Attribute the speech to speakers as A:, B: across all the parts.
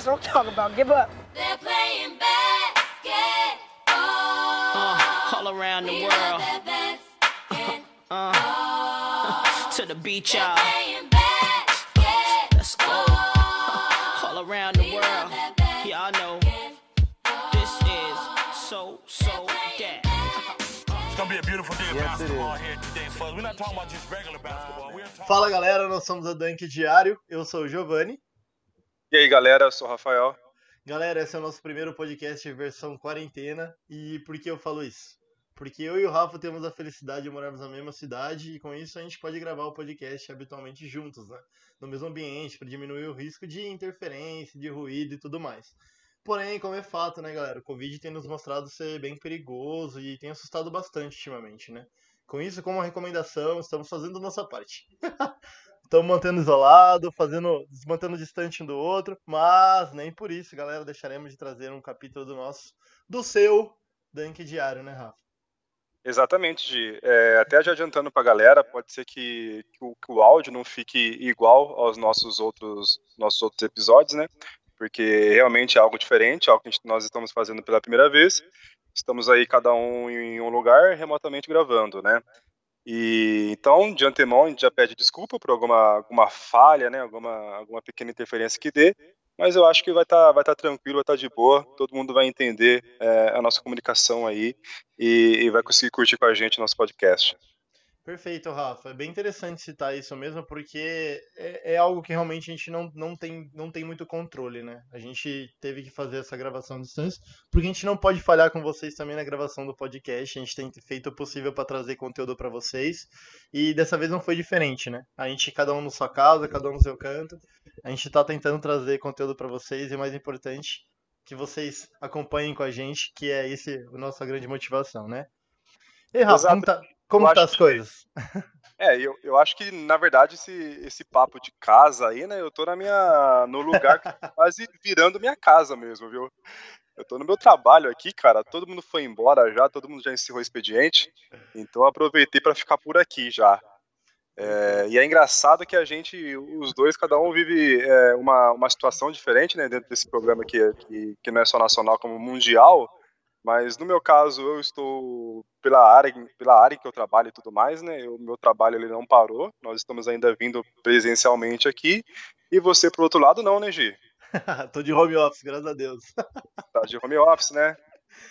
A: That's what I'm talking about. Give up.
B: They're playing basketball.
C: Uh, all around the
B: We
C: world.
B: love that basketball.
C: Uh, to the beach,
B: They're
C: y'all.
B: playing basketball.
C: Let's go. all around the
B: We love
C: world.
B: that
C: Y'all know this is so, so that.
D: It's gonna be a beautiful day of
E: Yes, it
D: basketball here today, folks. We're not talking about just regular basketball. We're talking
E: Fala galera, nós somos a Dunk Diário, eu sou o Giovanni.
F: E aí, galera, eu sou o Rafael.
E: Galera, esse é o nosso primeiro podcast versão quarentena. E por que eu falo isso? Porque eu e o Rafa temos a felicidade de morarmos na mesma cidade e com isso a gente pode gravar o podcast habitualmente juntos, né? No mesmo ambiente, para diminuir o risco de interferência, de ruído e tudo mais. Porém, como é fato, né, galera, o Covid tem nos mostrado ser bem perigoso e tem assustado bastante ultimamente, né? Com isso, como recomendação, estamos fazendo nossa parte. Estamos mantendo isolado, fazendo, mantendo distante um do outro, mas nem por isso, galera, deixaremos de trazer um capítulo do nosso, do seu Dunk Diário, né, Rafa?
F: Exatamente, Gi. É, até já adiantando pra galera, pode ser que, que o, que o áudio não fique igual aos nossos outros, nossos outros episódios, né? Porque realmente é algo diferente, algo que a gente- nós estamos fazendo pela primeira vez. Estamos aí cada um em um lugar, remotamente gravando, né? E então, de antemão, a gente já pede desculpa por alguma, alguma falha, né? Alguma, alguma pequena interferência que dê. Mas eu acho que vai estar vai tá tranquilo, vai estar de boa. Todo mundo vai entender é, a nossa comunicação aí e, e vai conseguir curtir com a gente o nosso podcast.
E: Perfeito, Rafa. É bem interessante citar isso mesmo, porque é, é algo que realmente a gente não, não, tem, não tem muito controle, né? A gente teve que fazer essa gravação à distância, porque a gente não pode falhar com vocês também na gravação do podcast. A gente tem feito o possível para trazer conteúdo para vocês, e dessa vez não foi diferente, né? A gente, cada um na sua casa, cada um no seu canto, a gente tá tentando trazer conteúdo para vocês, e mais importante, que vocês acompanhem com a gente, que é esse a nossa grande motivação, né? E Rafa,
F: Exato.
E: tá, como
F: Eu
E: tá as coisas?
F: É, eu, eu acho que, na verdade, esse, esse papo de casa aí, né? Eu tô na minha, no lugar que tá quase virando minha casa mesmo, viu? Eu tô no meu trabalho aqui, cara. Todo mundo foi embora já, todo mundo já encerrou o expediente. Então aproveitei pra ficar por aqui já. É, e é engraçado que a gente, os dois, cada um vive é, uma, uma situação diferente, né? Dentro desse programa que, que, que não é só nacional, como mundial. Mas no meu caso, eu estou pela área, pela área que eu trabalho e tudo mais, né? O meu trabalho ele não parou. Nós estamos ainda vindo presencialmente aqui. E você, pro outro lado, não, né, Gi?
E: Tô de home office, graças a Deus.
F: Tá de home office, né?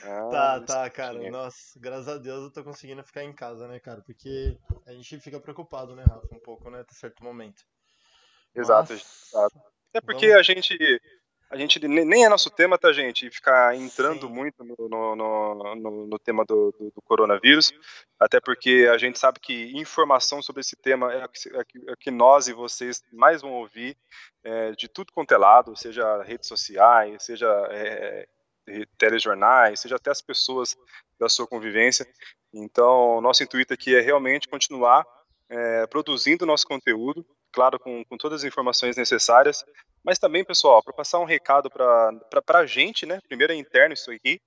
F: Ah,
E: Tá, tá, cara. Nossa, graças a Deus eu tô conseguindo ficar em casa, né, cara? Porque a gente fica preocupado, né, Rafa? Um pouco, né, até certo momento.
F: Exato,
E: Mas-
F: exato. Até porque
E: Vamos-
F: a gente. A gente ne- nem é nosso tema, tá, gente? Ficar entrando
E: Sim.
F: muito no, no, no, no- tema do, do- do coronavírus. Até porque a gente sabe que informação sobre esse tema é o que, é que- é que nós e vocês mais vão ouvir é, de tudo quanto é lado, seja redes sociais, seja é, é, telejornais, seja até as pessoas da sua convivência. Então, nosso intuito aqui é realmente continuar é, produzindo nosso conteúdo, claro, com, com todas as informações necessárias, mas também, pessoal, para passar um recado para a gente, né? Primeiro é interno isso aqui,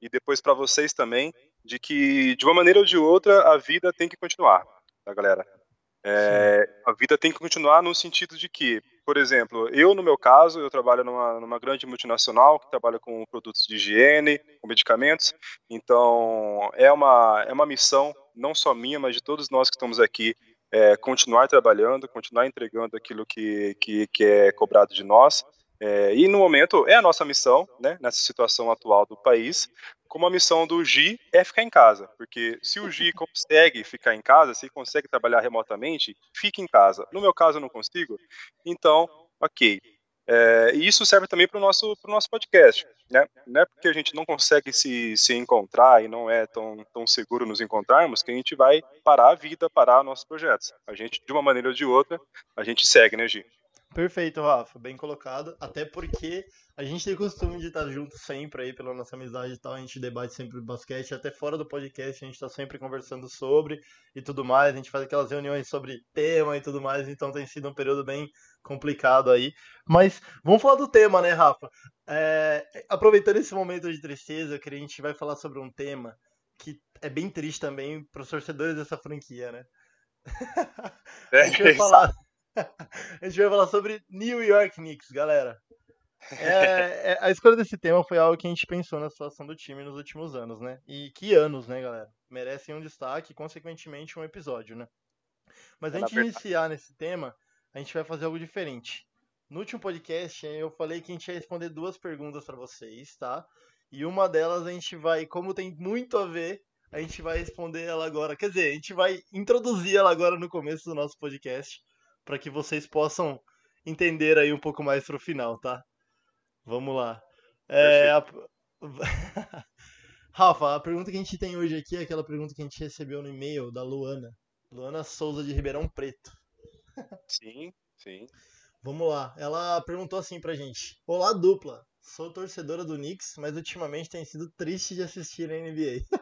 F: e depois para vocês também, de que, de uma maneira ou de outra, a vida tem que continuar, tá, galera? É, a vida tem que continuar no sentido de que, por exemplo, eu, no meu caso, eu trabalho numa, numa grande multinacional que trabalha com produtos de higiene, com medicamentos, então é uma, é uma missão, não só minha, mas de todos nós que estamos aqui, é, continuar trabalhando, continuar entregando aquilo que, que, que é cobrado de nós. É, e no momento é a nossa missão, né, nessa situação atual do país, como a missão do Gi é ficar em casa, porque se o Gi consegue ficar em casa, se consegue trabalhar remotamente, fique em casa. No meu caso eu não consigo, então, ok. É, e isso serve também para o nosso, nosso podcast, né? Não é porque a gente não consegue se, se encontrar e não é tão, tão seguro nos encontrarmos que a gente vai parar a vida, parar nossos projetos. A gente, de uma maneira ou de outra, a gente segue, né, Gi?
E: Perfeito, Rafa, bem colocado. Até porque a gente tem costume de estar junto sempre aí pela nossa amizade e tal. A gente debate sempre basquete, até fora do podcast a gente está sempre conversando sobre e tudo mais. A gente faz aquelas reuniões sobre tema e tudo mais. Então tem sido um período bem complicado aí. Mas vamos falar do tema, né, Rafa? É, aproveitando esse momento de tristeza, queria, a gente vai falar sobre um tema que é bem triste também para os torcedores dessa franquia, né?
F: É,
E: A gente vai falar. A gente vai falar sobre New York Knicks, galera. É, é, a escolha desse tema foi algo que a gente pensou na situação do time nos últimos anos, né? E que anos, né, galera? Merecem um destaque e, consequentemente, um episódio, né? Mas
F: É,
E: antes de iniciar nesse tema, a gente vai fazer algo diferente. No último podcast, eu falei que a gente ia responder duas perguntas pra vocês, tá? E uma delas a gente vai, como tem muito a ver, a gente vai responder ela agora. Quer dizer, a gente vai introduzir ela agora no começo do nosso podcast, para que vocês possam entender aí um pouco mais pro final, tá? Vamos lá. É, a- Rafa, a pergunta que a gente tem hoje aqui é aquela pergunta que a gente recebeu no e-mail da Luana. Luana Souza de Ribeirão Preto.
F: Sim, sim.
E: Vamos lá. Ela perguntou assim pra gente: Olá, dupla. Sou torcedora do Knicks, mas ultimamente tem sido triste de assistir a NBA.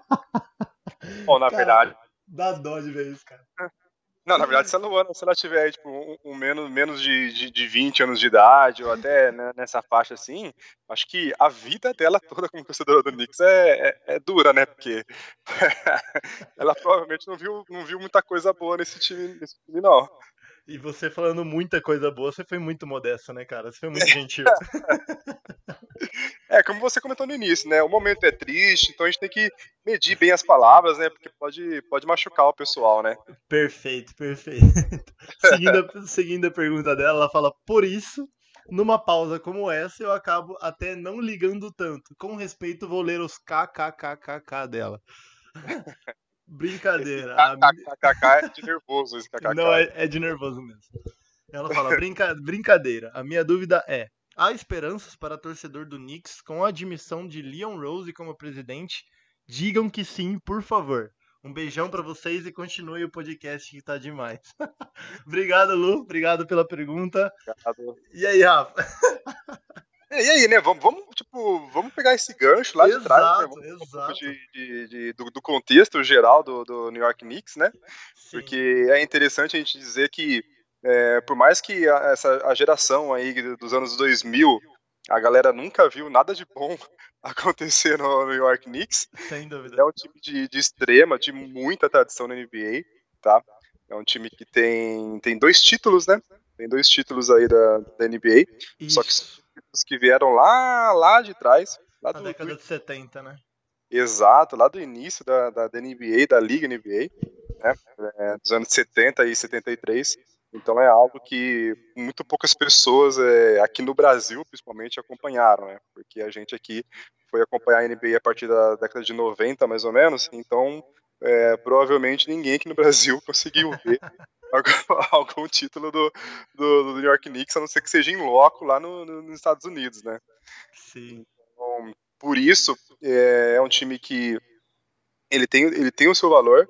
F: Bom, na
E: Cara,
F: verdade.
E: Dá dó de ver isso, cara.
F: Não, na verdade, se a Luana, se ela tiver tipo, um, um menos, menos de, de, de 20 anos de idade, ou até né, nessa faixa assim, acho que a vida dela toda como torcedora do Knicks é, é, é dura, né? Porque ela provavelmente não viu, não viu muita coisa boa nesse time, nesse time, não.
E: E você falando muita coisa boa, você foi muito modesto, né, cara? Você foi muito gentil.
F: É, como você comentou no início, né? O momento é triste, então a gente tem que medir bem as palavras, né? Porque pode, pode machucar o pessoal, né?
E: Perfeito, perfeito. Seguindo a, seguindo a pergunta dela, ela fala: Por isso, numa pausa como essa, eu acabo até não ligando tanto. Com respeito, vou ler os kkkk dela. Brincadeira. a
F: KKK é de nervoso esse KKK.
E: Não, é, é de nervoso mesmo. Ela fala: "Brinca- brincadeira. A minha dúvida é: há esperanças para torcedor do Knicks com a admissão de Leon Rose como presidente? Digam que sim, por favor. Um beijão pra vocês e continue o podcast que tá demais. Obrigado, Lu. Obrigado pela pergunta. E aí, Rafa?
F: E aí, né? Vamos, vamos, tipo, pegar esse gancho lá de trás, né?
E: Exato,
F: um pouco
E: exato.
F: de, de- de- do, do contexto geral do, do New York Knicks, né?
E: Sim.
F: Porque é interessante a gente dizer que, é, por mais que a, essa, a geração aí dos anos 2000, a galera nunca viu nada de bom acontecer no New York Knicks,
E: Sem dúvida.
F: é um time de, de extrema, de muita tradição na NBA, tá? É um time que tem, tem dois títulos, né? Tem dois títulos aí da, da NBA, só que
E: Isso.
F: os que vieram lá, lá de trás, lá
E: Na
F: do,
E: década
F: do-
E: de 70, né?
F: exato, lá do início da, da, da NBA, da Liga NBA, né? É, dos anos 70 e 73. Então é algo que muito poucas pessoas é, aqui no Brasil, principalmente, acompanharam, né? Porque a gente aqui foi acompanhar a NBA a partir da década de 90, mais ou menos. Então, é, provavelmente ninguém aqui no Brasil conseguiu ver algum, algum título do, do, do New York Knicks, a não ser que seja em loco lá no- no- nos Estados Unidos, né?
E: Sim.
F: Então, por isso, é, é um time que ele tem, ele tem o seu valor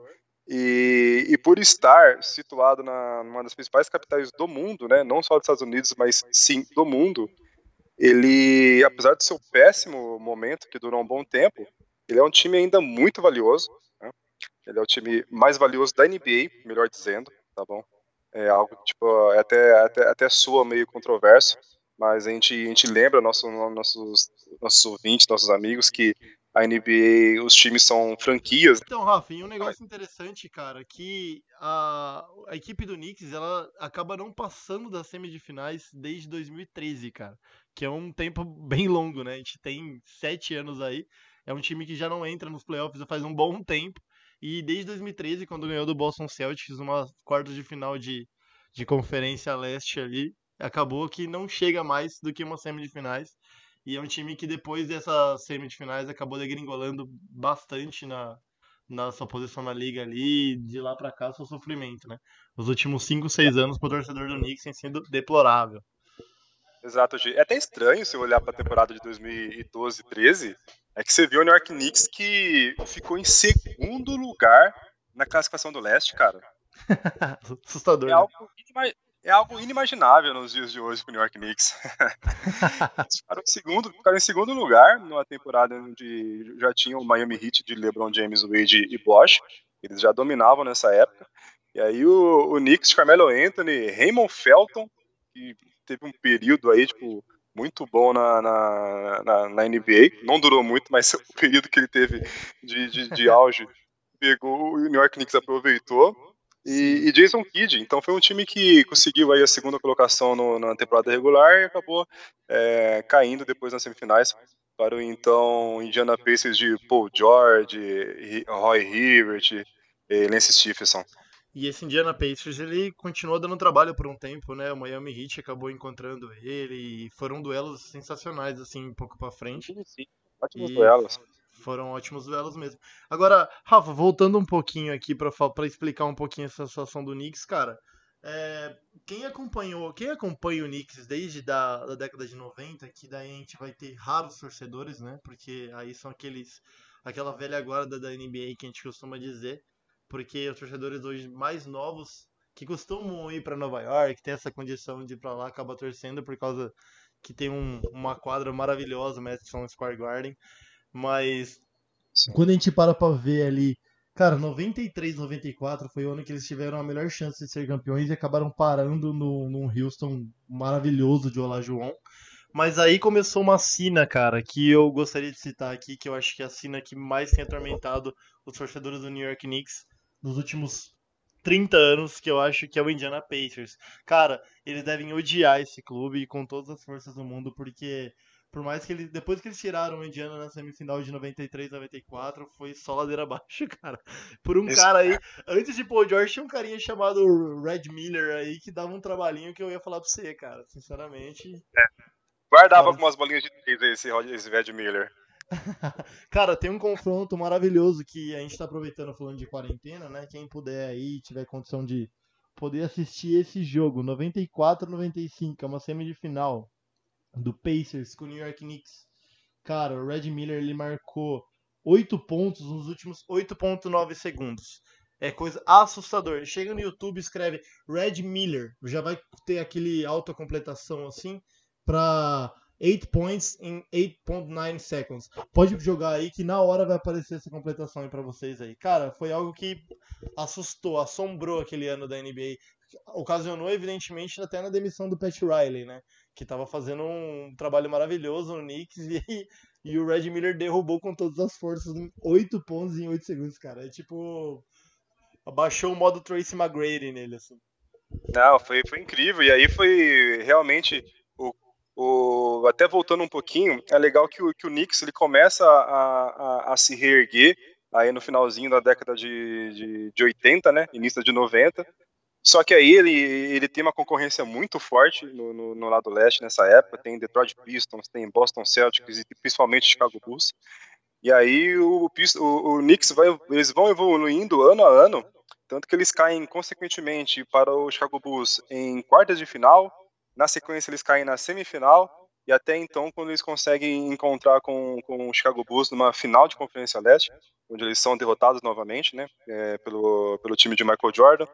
F: e, e por estar situado na numa das principais capitais do mundo, né, não só dos Estados Unidos, mas sim do mundo, ele, apesar do seu péssimo momento, que durou um bom tempo, ele é um time ainda muito valioso. né? Ele é o time mais valioso da NBA, melhor dizendo, tá bom? É algo tipo, é até, até, até soa meio controverso, mas a gente, a gente lembra nosso, nossos, nossos ouvintes, nossos amigos, que a NBA, os times são franquias.
E: Então, e um negócio interessante, cara, que a, a equipe do Knicks, ela acaba não passando das semifinais desde 2013, cara. Que é um tempo bem longo, né? A gente tem sete anos aí. É um time que já não entra nos playoffs faz um bom tempo. E desde 2013, quando ganhou do Boston Celtics, uma quarta de final de, de conferência leste ali, acabou que não chega mais do que uma semifinais. E é um time que depois dessas semifinais acabou degringolando bastante na, na sua posição na liga ali, de lá pra cá, seu sofrimento, né? Os últimos 5, 6 anos pro torcedor do Knicks tem sido deplorável.
F: Exato, Gi. É até estranho se olhar para a temporada de 2012 13, é que você viu o New York Knicks que ficou em segundo lugar na classificação do leste, cara.
E: Assustador.
F: É
E: né?
F: algo, é algo inimaginável nos dias de hoje pro New York Knicks. Eles ficaram em segundo, ficaram em segundo lugar numa temporada onde já tinha o Miami Heat de LeBron James, Wade e Bosch. Eles já dominavam nessa época. E aí o, o Knicks, Carmelo Anthony, Raymond Felton, que teve um período aí, tipo, muito bom na, na, na, na NBA. Não durou muito, mas o período que ele teve de, de, de auge pegou, o New York Knicks aproveitou. E, e Jason Kidd. Então foi um time que conseguiu aí a segunda colocação no- na temporada regular e acabou é, caindo depois nas semifinais para o então Indiana Pacers de Paul George, Roy Hibbert e Lance Stephenson.
E: E esse Indiana Pacers, ele continuou dando trabalho por um tempo, né? O Miami Heat acabou encontrando ele e foram duelos sensacionais, assim, um pouco pra frente.
F: Ótimos
E: E
F: duelos.
E: Foram ótimos duelos mesmo. Agora, Rafa, voltando um pouquinho aqui pra explicar um pouquinho essa situação do Knicks, cara. é, quem acompanhou, quem acompanha o Knicks desde da, da década de 90, que daí a gente vai ter raros torcedores, né? Porque aí são aqueles aquela velha guarda da NBA que a gente costuma dizer, porque os torcedores hoje mais novos que costumam ir pra Nova York, tem essa condição de ir pra lá, acaba torcendo por causa que tem um- uma quadra maravilhosa, Madison Square Garden. Mas
F: Sim.
E: quando a gente para pra ver ali, cara, 93, 94 foi o ano que eles tiveram a melhor chance de ser campeões e acabaram parando no, num Houston maravilhoso de Olajuwon. Mas aí começou uma sina, cara, que eu gostaria de citar aqui, que eu acho que é a sina que mais tem atormentado os torcedores do New York Knicks nos últimos 30 anos, que eu acho que é o Indiana Pacers. Cara, eles devem odiar esse clube com todas as forças do mundo, porque por mais que eles, depois que eles tiraram o Indiana na semifinal de 93, 94, foi só ladeira abaixo, cara. Por um cara aí, antes de Paul George tinha um carinha chamado Red Miller aí que dava um trabalhinho que eu ia falar pra você, cara. Sinceramente,
F: Guardava
E: Cara.
F: algumas bolinhas de três aí, esse, esse Red Miller.
E: Cara, tem um confronto maravilhoso que a gente tá aproveitando falando de quarentena, né? Quem puder aí, tiver condição de poder assistir esse jogo, 94-95, é uma semifinal do Pacers com o New York Knicks. Cara, o Red Miller ele marcou 8 pontos nos últimos 8.9 segundos. É coisa assustadora. Chega no YouTube, escreve Red Miller, já vai ter aquele autocompletação assim pra 8 points in 8.9 seconds. Pode jogar aí que na hora vai aparecer essa completação aí pra vocês aí. Cara, foi algo que assustou, assombrou aquele ano da NBA. Ocasionou, evidentemente, até na demissão do Pat Riley, né? Que tava fazendo um trabalho maravilhoso no Knicks e, e o Red Miller derrubou com todas as forças em 8 pontos em 8 segundos, cara. É tipo. Abaixou o modo Tracy McGrady nele, assim.
F: Não, foi, foi incrível. E aí foi realmente o, o até voltando um pouquinho, é legal que o, que o Knicks ele começa a, a, a se reerguer aí no finalzinho da década de, de, de 80, né? Início de 90. Só que aí ele, ele tem uma concorrência muito forte no, no, no lado leste nessa época. Tem Detroit Pistons, tem Boston Celtics e principalmente Chicago Bulls. E aí o, o, o Knicks vai, eles vão evoluindo ano a ano, tanto que eles caem consequentemente para o Chicago Bulls em quartas de final, na sequência eles caem na semifinal, e até então quando eles conseguem encontrar com, com o Chicago Bulls numa final de Conferência Leste, onde eles são derrotados novamente, né, é, pelo, pelo time de Michael Jordan.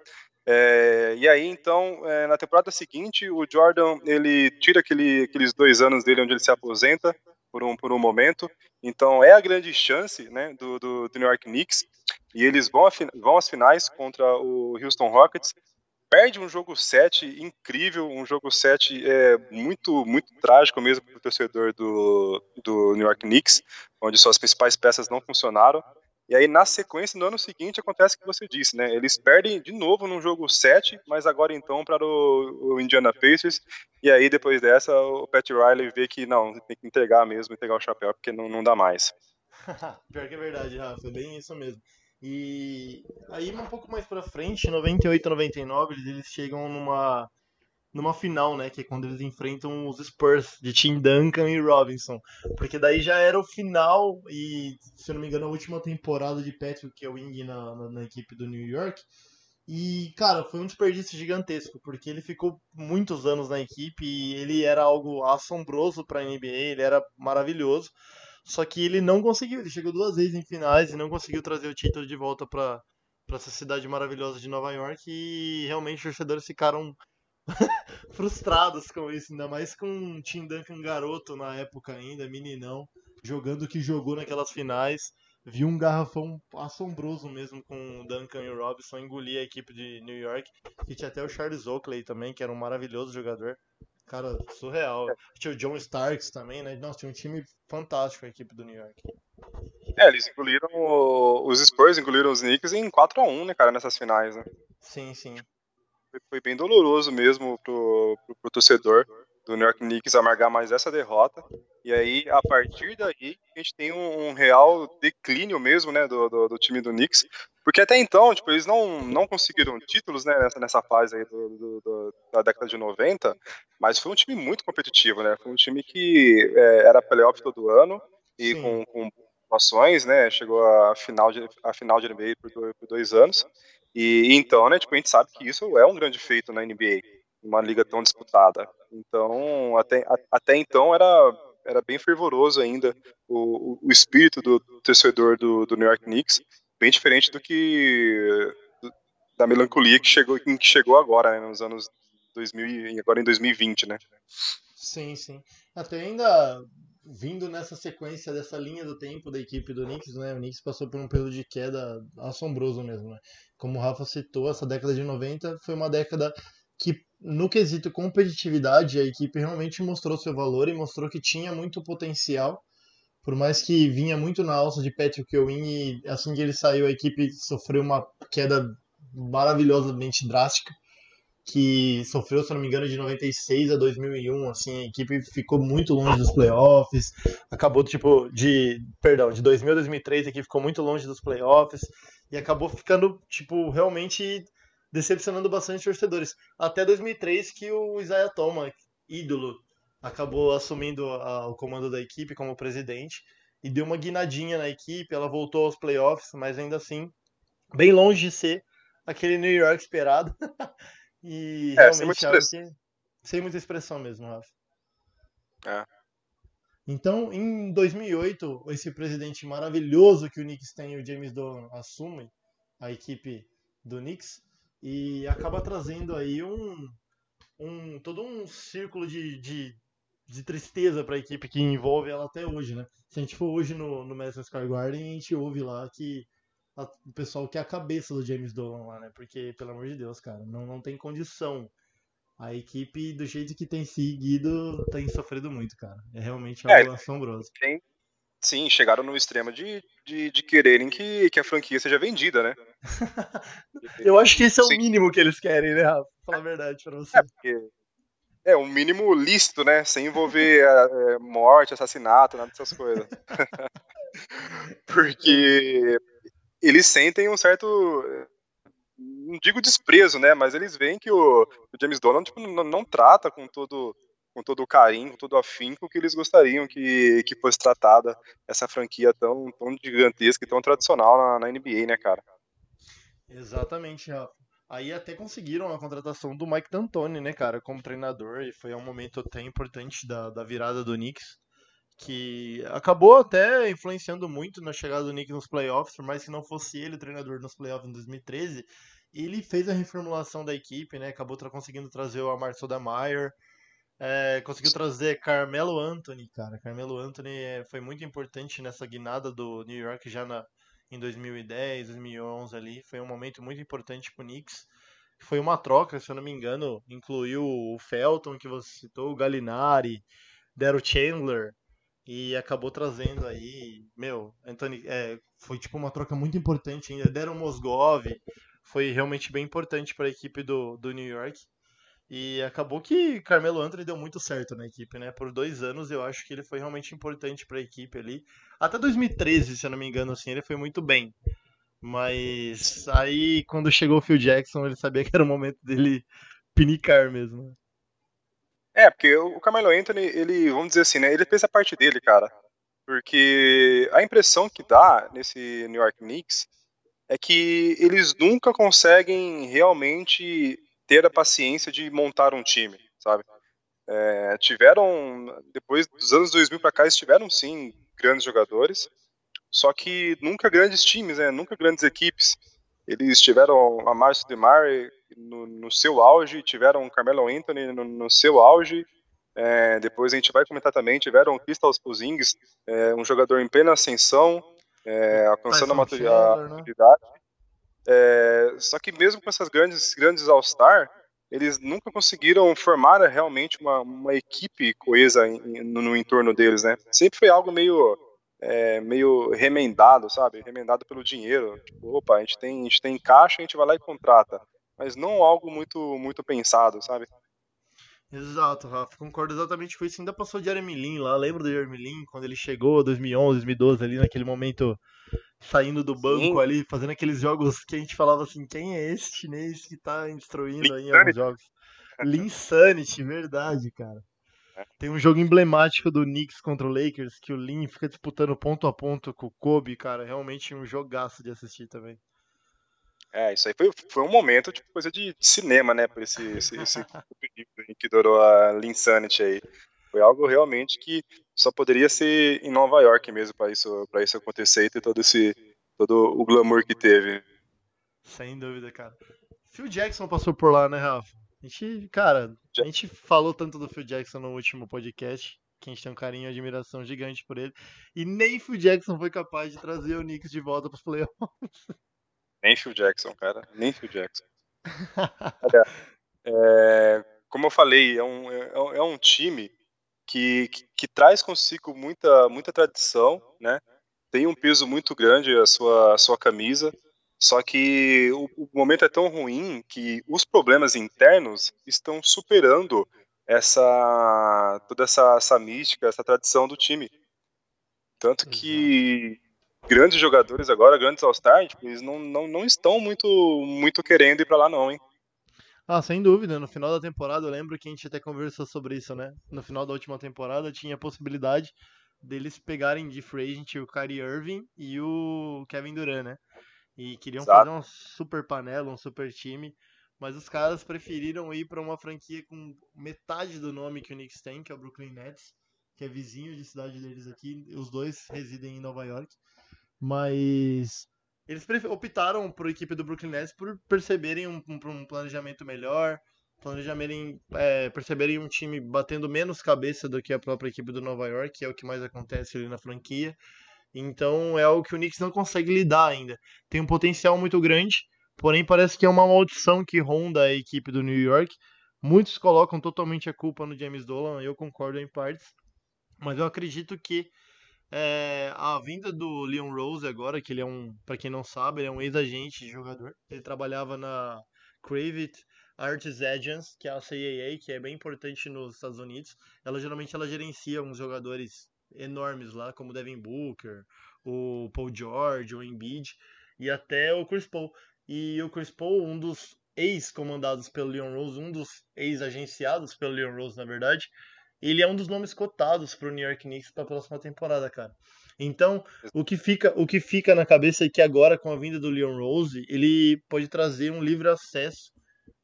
F: É, e aí então, é, na temporada seguinte, o Jordan ele tira aquele, aqueles dois anos dele onde ele se aposenta por um, por um momento, então é a grande chance né, do, do, do New York Knicks, e eles vão, vão às finais contra o Houston Rockets, perde um jogo 7 incrível, um jogo 7 é, muito, muito trágico mesmo para o torcedor do, do New York Knicks, onde suas principais peças não funcionaram. E aí, na sequência, no ano seguinte, acontece o que você disse, né? Eles perdem de novo num jogo 7, mas agora então para o, o Indiana Pacers. E aí, depois dessa, o Pat Riley vê que não, tem que entregar mesmo, entregar o chapéu, porque não, não dá mais.
E: Pior que é verdade, Rafa, é bem isso mesmo. E aí um pouco mais pra frente, 98 99, eles- chegam numa numa final, né, que é quando eles enfrentam os Spurs de Tim Duncan e Robinson, porque daí já era o final e, se eu não me engano, a última temporada de Patrick Ewing na, na, na equipe do New York. E, cara, foi um desperdício gigantesco, porque ele ficou muitos anos na equipe e ele era algo assombroso pra NBA, ele era maravilhoso. Só que ele não conseguiu, ele chegou duas vezes em finais e não conseguiu trazer o título de volta para essa cidade maravilhosa de Nova York e realmente os torcedores ficaram frustrados com isso, ainda mais com o Tim Duncan garoto na época ainda, meninão, jogando o que jogou naquelas finais. Viu um garrafão assombroso mesmo com o Duncan e o Robinson engolir a equipe de New York. E tinha até o Charles Oakley também, que era um maravilhoso jogador. Cara, surreal. Tinha o John Starks também, né? Nossa, tinha um time fantástico a equipe do New York.
F: É, eles engoliram. o- Os Spurs engoliram os Knicks em 4x1, né, cara, nessas finais, né?
E: Sim, sim.
F: Foi- Foi bem doloroso mesmo pro, pro, pro torcedor do New York Knicks amargar mais essa derrota. E aí, a partir daí, a gente tem um, um real declínio mesmo, né, do, do, do time do Knicks. Porque até então, tipo, eles não, não conseguiram títulos, né, nessa, nessa fase aí do, do- do- da década de 90, mas foi um time muito competitivo, né? Foi um time que é, era playoff todo ano e
E: Sim.
F: com, com pontuações, né? Chegou à final de, à final de NBA por dois, por dois anos. E então, né, tipo, a gente sabe que isso é um grande feito na NBA, uma liga tão disputada. Então, até, até então era, era bem fervoroso ainda o, o- o espírito do torcedor do, do New York Knicks, bem diferente do que da melancolia que chegou, que chegou agora, né, nos anos 2000 e agora em 2020, né?
E: Sim, sim. Até ainda vindo nessa sequência dessa linha do tempo da equipe do Knicks, né? O Knicks passou por um período de queda assombroso mesmo, né? Como o Rafa citou, essa década de 90 foi uma década que, no quesito competitividade, a equipe realmente mostrou seu valor e mostrou que tinha muito potencial. Por mais que vinha muito na alça de Patrick Ewing e assim que ele saiu, a equipe sofreu uma queda maravilhosamente drástica que sofreu, se não me engano, de 96 a 2001, assim, a equipe ficou muito longe dos playoffs, acabou, tipo, de, perdão, de 2000 a 2003 a equipe ficou muito longe dos playoffs e acabou ficando, tipo, realmente decepcionando bastante torcedores. Até 2003 que o Isaiah Thomas, ídolo, acabou assumindo a- o comando da equipe como presidente e deu uma guinadinha na equipe, ela voltou aos playoffs, mas ainda assim, bem longe de ser aquele New York esperado. E
F: É, sem
E: realmente
F: muita
E: é
F: expressão.
E: que. Sem muita expressão mesmo, Rafa.
F: É.
E: Então, em 2008, esse presidente maravilhoso que o Knicks tem, o James Dolan, assume a equipe do Knicks e acaba trazendo aí um, um todo um círculo de, de, de tristeza para a equipe que envolve ela até hoje, né? Se a gente for hoje no, no Madison Square Garden, a gente ouve lá que a- o pessoal quer a cabeça do James Dolan lá, né? Porque, pelo amor de Deus, cara, não, não tem condição. A equipe, do jeito que tem seguido, tem sofrido muito, cara. É realmente
F: É,
E: algo assombroso.
F: Tem- Sim, chegaram no extremo de, de, de quererem que, que a franquia seja vendida, né?
E: Eu acho que esse é o
F: Sim.
E: mínimo que eles querem, né, Rafa? Falar a verdade pra você.
F: É, porque é um mínimo lícito, né? Sem envolver é, é, morte, assassinato, nada dessas coisas. porque eles sentem um certo. é, Não digo desprezo, né? Mas eles veem que o, o James Dolan tipo, não, não trata com todo, com todo o carinho, com todo o afinco que eles gostariam que, que fosse tratada essa franquia tão, tão gigantesca e tão tradicional na, na NBA, né, cara?
E: Exatamente, Rafa. Aí até conseguiram a contratação do Mike D'Antoni, né, cara, como treinador, e foi um momento até importante da, da virada do Knicks, que acabou até influenciando muito na chegada do Knicks nos playoffs, por mais que não fosse ele o treinador nos playoffs em 2013, ele fez a reformulação da equipe, né, acabou tra- conseguindo trazer o Amar Sotomayor, é, conseguiu trazer Carmelo Anthony, cara, Carmelo Anthony é, foi muito importante nessa guinada do New York já na, em 2010, 2011 ali, foi um momento muito importante pro Knicks. Foi uma troca, se eu não me engano, incluiu o Felton que você citou, o Gallinari, Daryl Chandler e acabou trazendo aí, meu, Anthony, é, foi tipo uma troca muito importante ainda, Daryl Mosgov, foi realmente bem importante para a equipe do, do New York. E acabou que Carmelo Anthony deu muito certo na equipe, né? Por dois anos eu acho que ele foi realmente importante para a equipe ali. Até 2013, se eu não me engano, assim, ele foi muito bem. Mas aí, quando chegou o Phil Jackson, ele sabia que era o momento dele pinicar mesmo. né?
F: É, porque o Carmelo Anthony, ele, vamos dizer assim, né? Ele fez a parte dele, cara. Porque a impressão que dá nesse New York Knicks é que eles nunca conseguem realmente ter a paciência de montar um time, sabe? É, tiveram, depois dos anos 2000 pra cá, eles tiveram sim grandes jogadores, só que nunca grandes times, né? Nunca grandes equipes. Eles tiveram a Márcio Demar no, no seu auge, tiveram o Carmelo Anthony no, no seu auge. É, depois a gente vai comentar também, tiveram o Kristaps Porzingis, é, um jogador em plena ascensão, é, alcançando a
E: Tyson
F: maturi- a
E: Chandler, né?
F: É, só que mesmo com essas grandes, grandes All-Star, eles nunca conseguiram formar realmente uma, uma equipe coesa em- no, no entorno deles, né? Sempre foi algo meio é, meio remendado, sabe? Remendado pelo dinheiro. Tipo, opa, a gente tem, a gente tem caixa, a gente vai lá e contrata. Mas não algo muito, muito pensado, sabe?
E: Exato, Rafa, concordo exatamente com isso. Ainda passou o Jeremy Lin lá, lembra do Jeremy Lin quando ele chegou 2011, 2012 ali naquele momento saindo do banco
F: Sim.
E: ali, fazendo aqueles jogos que a gente falava assim, quem é esse chinês que tá destruindo aí em alguns jogos? Linsanity, verdade, cara. Tem um jogo emblemático do Knicks contra o Lakers que o Lin fica disputando ponto a ponto com o Kobe, cara, realmente um jogaço de assistir também.
F: É, isso aí foi, foi um momento, tipo, coisa de, cinema, né? Por esse, esse, esse que durou a Linsanity aí. Foi algo realmente que só poderia ser em Nova York mesmo para isso, pra isso acontecer e ter todo esse todo o glamour que teve.
E: Sem dúvida, cara. Phil Jackson passou por lá, né, Rafa? A gente, cara, a gente falou tanto do Phil Jackson no último podcast, que a gente tem um carinho e admiração gigante por ele, e nem Phil Jackson foi capaz de trazer o Knicks de volta pros playoffs.
F: Nem Phil Jackson, cara. Nem Phil Jackson. Olha, é, como eu falei, é um, é, é um time que, que, que traz consigo muita, muita tradição, né? Tem um peso muito grande a sua, a sua camisa. Só que o, o momento é tão ruim que os problemas internos estão superando essa toda essa, essa mística, essa tradição do time. Tanto que grandes jogadores agora, grandes All-Star, tipo, eles não, não, não estão muito, muito querendo ir pra lá não, hein?
E: Ah, sem dúvida. No final da temporada, eu lembro que a gente até conversou sobre isso, né? No final da última temporada, tinha a possibilidade deles pegarem de free agent o Kyrie Irving e o Kevin Durant, né? E queriam
F: Exato.
E: fazer uma super panela, um super time, mas os caras preferiram ir pra uma franquia com metade do nome que o Knicks tem, que é o Brooklyn Nets, que é vizinho de cidade deles aqui. Os dois residem em Nova York. Mas eles optaram por equipe do Brooklyn Nets por perceberem um, um- um planejamento melhor, planejarem, é, perceberem um time batendo menos cabeça do que a própria equipe do Nova York, que é o que mais acontece ali na franquia. Então é algo que o Knicks não consegue lidar ainda. Tem um potencial muito grande, porém parece que é uma maldição que ronda a equipe do New York. Muitos colocam totalmente a culpa no James Dolan, eu concordo em partes, mas eu acredito que é, a vinda do Leon Rose agora, que ele é um, para quem não sabe, ele é um ex-agente de jogador. Ele trabalhava na Cravit Arts Agents, que é a CAA, que é bem importante nos Estados Unidos. Ela geralmente ela gerencia uns jogadores enormes lá, como o Devin Booker, o Paul George, o Embiid e até o Chris Paul. E o Chris Paul, um dos ex-comandados pelo Leon Rose, um dos ex-agenciados pelo Leon Rose, na verdade, ele é um dos nomes cotados para o New York Knicks para a próxima temporada, cara. Então, o que fica, o que fica na cabeça é que agora com a vinda do Leon Rose, ele pode trazer um livre acesso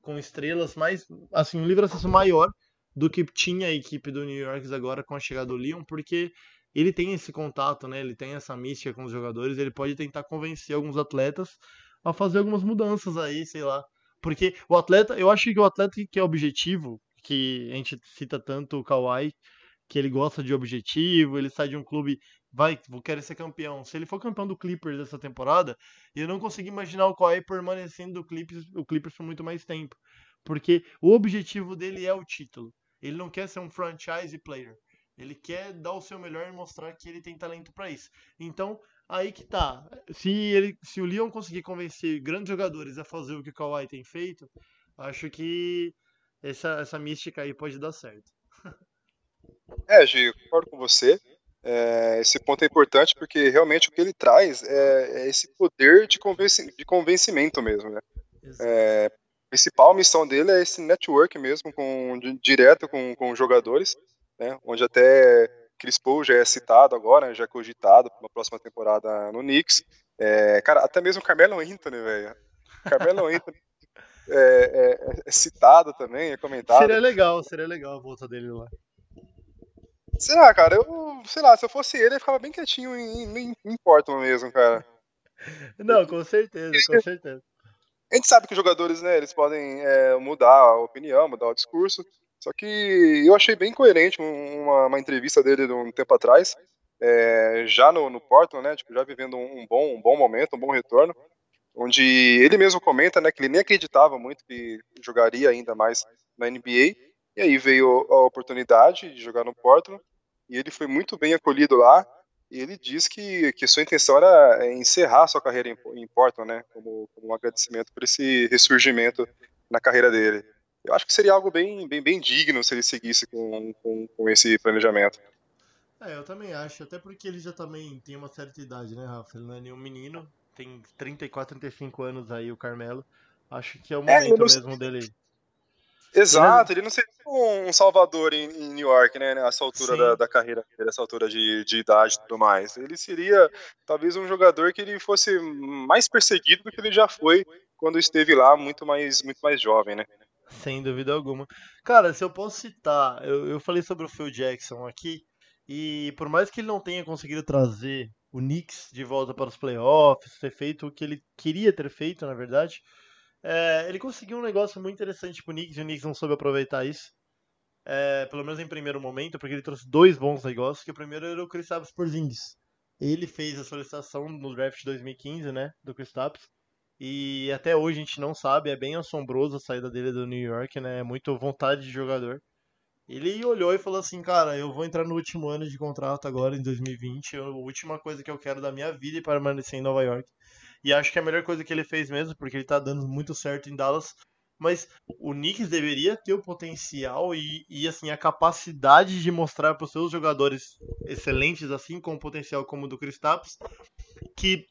E: com estrelas mais, assim, um livre acesso maior do que tinha a equipe do New York agora com a chegada do Leon, porque ele tem esse contato, né? Ele tem essa mística com os jogadores, ele pode tentar convencer alguns atletas a fazer algumas mudanças aí, sei lá. Porque o atleta, eu acho que o atleta que é objetivo, que a gente cita tanto o Kawhi, que ele gosta de objetivo, ele sai de um clube, vai, vou querer ser campeão. Se ele for campeão do Clippers essa temporada, eu não consigo imaginar o Kawhi permanecendo do Clippers, o Clippers por muito mais tempo. Porque o objetivo dele é o título. Ele não quer ser um franchise player. Ele quer dar o seu melhor e mostrar que ele tem talento para isso. Então, aí que tá. Se, ele, se o Leon conseguir convencer grandes jogadores a fazer o que o Kawhi tem feito, acho que essa, essa mística aí pode dar certo.
F: É, Gi, eu concordo com você. É, esse ponto é importante porque realmente o que ele traz é, é esse poder de, convenci de convencimento mesmo, né? É, a principal missão dele é esse network mesmo, com, di- direto com, com os jogadores, né? Onde até Chris Paul já é citado agora, já é cogitado para uma próxima temporada no Knicks. É, cara, até mesmo Carmelo Anthony, velho. Carmelo Anthony é, é- é citado também, é comentado.
E: Seria legal, seria legal a volta dele lá.
F: Será, cara? Eu, sei lá, se eu fosse ele, eu ficava bem quietinho em, em, em Portland mesmo, cara.
E: Não, com certeza, com certeza.
F: A gente sabe que os jogadores, né, eles podem é, mudar a opinião, mudar o discurso. Só que eu achei bem coerente um- uma, uma entrevista dele de um tempo atrás, é, já no, no Portland, né, tipo, já vivendo um, um bom, um bom momento, um bom retorno, onde ele mesmo comenta, né, que ele nem acreditava muito que jogaria ainda mais na NBA. E aí veio a oportunidade de jogar no Portland e ele foi muito bem acolhido lá. e ele diz que, que sua intenção era encerrar sua carreira em, em né, como, como um agradecimento por esse ressurgimento na carreira dele. Eu acho que seria algo bem, bem, bem digno se ele seguisse com, com, com esse planejamento.
E: É, eu também acho, até porque ele já também tem uma certa idade, né, Rafa? Ele não é nenhum menino, tem 34, 35 anos aí, o Carmelo. Acho que é o
F: É,
E: momento
F: não
E: mesmo dele.
F: Exato, ele não seria um salvador em, em New York, né, nessa altura
E: Sim.
F: da, da carreira, nessa altura de, de idade e tudo mais. Ele seria talvez um jogador que ele fosse mais perseguido do que ele já foi quando esteve lá muito mais, muito mais jovem, né?
E: Sem dúvida alguma. Cara, se eu posso citar, eu, eu falei sobre o Phil Jackson aqui, e por mais que ele não tenha conseguido trazer o Knicks de volta para os playoffs, ter feito o que ele queria ter feito, na verdade, é, ele conseguiu um negócio muito interessante pro Knicks e o Knicks não soube aproveitar isso. É, pelo menos em primeiro momento, porque ele trouxe dois bons negócios, que o primeiro era o Kristaps Porzingis. Ele fez a solicitação no draft de 2015, né, do Kristaps, e até hoje a gente não sabe, é bem assombroso a saída dele do New York, né? É muito vontade de jogador. Ele olhou e falou assim, cara, eu vou entrar no último ano de contrato agora, em 2020, a última coisa que eu quero da minha vida é permanecer em Nova York. E acho que é a melhor coisa que ele fez mesmo, porque ele tá dando muito certo em Dallas. Mas o Knicks deveria ter o potencial e, e assim, a capacidade de mostrar para os seus jogadores excelentes, assim, com potencial como o do Kristaps, que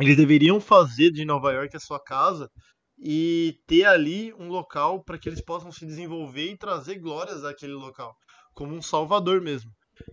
E: eles deveriam fazer de Nova York a sua casa e ter ali um local para que eles possam se desenvolver e trazer glórias àquele local, como um salvador mesmo.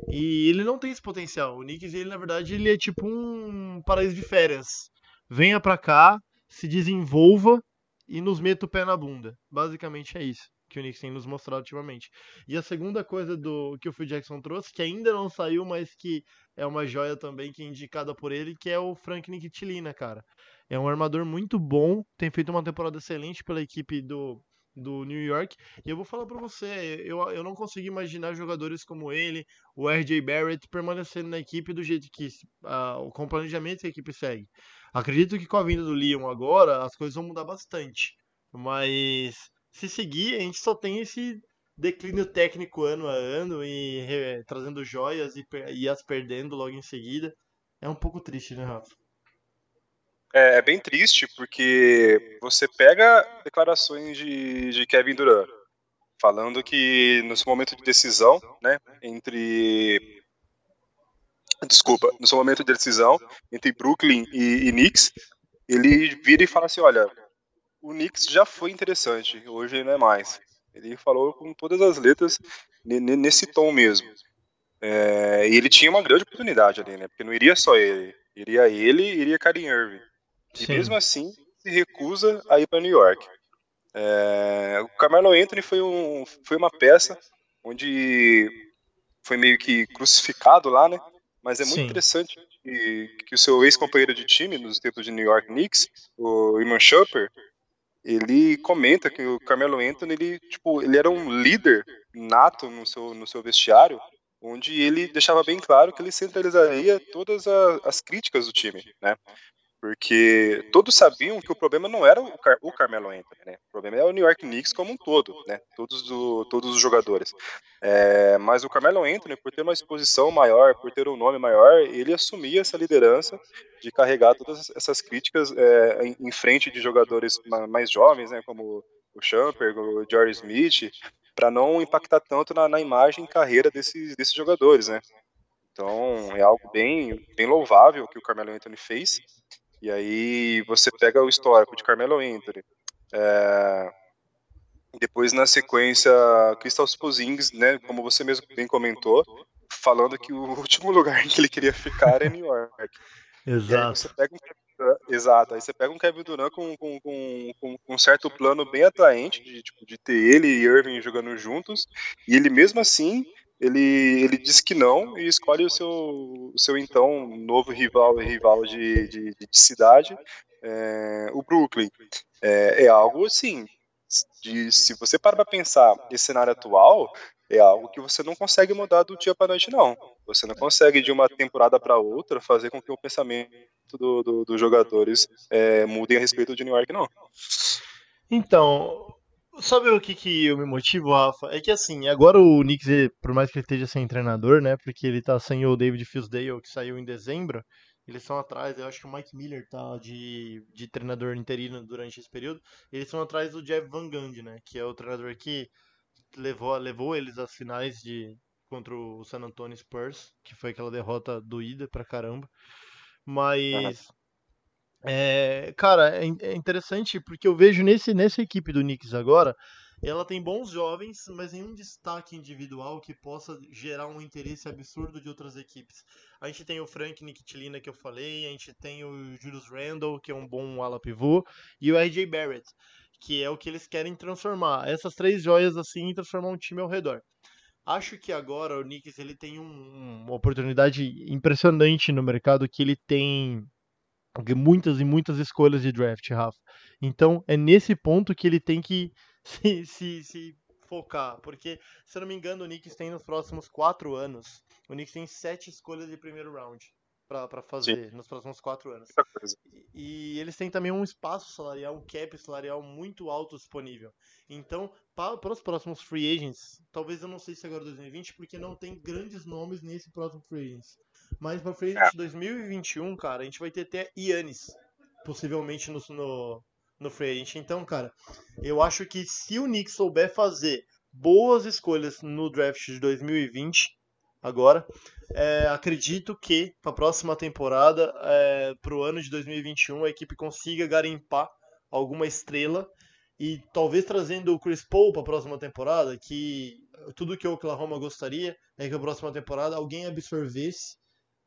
E: E ele não tem esse potencial. O Knicks, ele na verdade, ele é tipo um paraíso de férias. Venha pra cá, se desenvolva e nos meta o pé na bunda. Basicamente é isso que o Knicks tem nos mostrado ultimamente. E a segunda coisa do que o Phil Jackson trouxe, que ainda não saiu, mas que é uma joia também, que é indicada por ele, que é o Frank Nikitilina, cara. É um armador muito bom, tem feito uma temporada excelente pela equipe do, do New York. E eu vou falar pra você, eu, eu não consigo imaginar jogadores como ele, o RJ Barrett, permanecendo na equipe do jeito que uh, o planejamento que a equipe segue. Acredito que com a vinda do Leon agora, as coisas vão mudar bastante. Mas se seguir, a gente só tem esse declínio técnico ano a ano e re, trazendo joias e, e as perdendo logo em seguida. É um pouco triste, né, Rafa?
F: É, é bem triste, porque você pega declarações de, de Kevin Durant, falando que no seu momento de decisão, né, entre. Desculpa, no seu momento de decisão entre Brooklyn e, e Knicks, ele vira e fala assim: olha, o Knicks já foi interessante, hoje não é mais. Ele falou com todas as letras nesse tom mesmo. É, e ele tinha uma grande oportunidade ali, né? Porque não iria só ele, iria ele iria Kyrie Irving. E
E: Sim.
F: mesmo assim, se recusa a ir para New York. É, o Carmelo Anthony foi, um, foi uma peça onde foi meio que crucificado lá, né? Mas é muito
E: Sim.
F: interessante que, que o seu ex-companheiro de time nos tempos de New York Knicks, o Iman Shumpert, ele comenta que o Carmelo Anthony, ele, tipo, ele era um líder nato no seu, no seu vestiário, onde ele deixava bem claro que ele centralizaria todas a- as críticas do time, né? Porque todos sabiam que o problema não era o, Car o Carmelo Anthony, né? O problema é o New York Knicks como um todo, né? Todos, o- todos os jogadores. É, mas o Carmelo Anthony, por ter uma exposição maior, por ter um nome maior, ele assumia essa liderança de carregar todas essas críticas é, em, em frente de jogadores ma- mais jovens, né? Como o Shumpert, o George Smith, para não impactar tanto na, na imagem e carreira desses, desses jogadores, né? Então é algo bem, bem louvável que o Carmelo Anthony fez. E aí você pega o histórico de Carmelo Anthony. É, depois na sequência Crystal Porzingis, né, como você mesmo bem comentou, falando que o último lugar em que ele queria ficar é New York. E aí
E: Exato.
F: você pega um exato, aí você pega um Kevin Durant com, com, com, com, com um certo plano bem atraente de, tipo, de ter ele e Irving jogando juntos, e ele mesmo assim ele, ele diz que não e escolhe o seu, o seu então novo rival rival de, de, de cidade, é, o Brooklyn. É, é algo assim, de, se você parar para pensar nesse cenário atual, é algo que você não consegue mudar do dia para noite, não. Você não consegue de uma temporada para outra fazer com que o pensamento do, do- dos jogadores é, mudem a respeito de New York, não.
E: Então, Sabe o que, que eu me motivo, Rafa? É que assim, agora o Knicks, por mais que ele esteja sem treinador, né? Porque ele tá sem o David Fisdale, que saiu em dezembro, eles estão atrás, eu acho que o Mike Miller tá de, de treinador interino durante esse período. Eles estão atrás do Jeff Van Gundy, né? Que é o treinador que levou, levou eles às finais de contra o San Antonio Spurs, que foi aquela derrota doída pra caramba. Mas é, cara, é, é interessante porque eu vejo nesse, nessa equipe do Knicks agora, ela tem bons jovens, mas nenhum destaque individual que possa gerar um interesse absurdo de outras equipes. A gente tem o Frank Nikitilina que eu falei, a gente tem o Julius Randle, que é um bom ala pivô, e o RJ Barrett, que é o que eles querem transformar. Essas três joias assim, transformar um time ao redor. Acho que agora o Knicks ele tem um- uma oportunidade impressionante no mercado que ele tem muitas e muitas escolhas de draft, Rafa. Então é nesse ponto que ele tem que se, se, se focar, porque se eu não me engano o Knicks tem nos próximos quatro anos, o Knicks tem sete escolhas de primeiro round pra fazer nos próximos quatro anos. E eles têm também um espaço salarial, um cap salarial muito alto disponível. Então, para os próximos free agents, talvez eu não sei se agora 2020, porque não tem grandes nomes nesse próximo free agents. Mas para free agent 2021, cara, a gente vai ter até Yannis, possivelmente no, no, no agent. Então, cara, eu acho que se o Knicks souber fazer boas escolhas no draft de 2020, agora, é, acredito que para a próxima temporada, é, para o ano de 2021, a equipe consiga garimpar alguma estrela e talvez trazendo o Chris Paul para a próxima temporada, que tudo que o Oklahoma gostaria é que a próxima temporada alguém absorvesse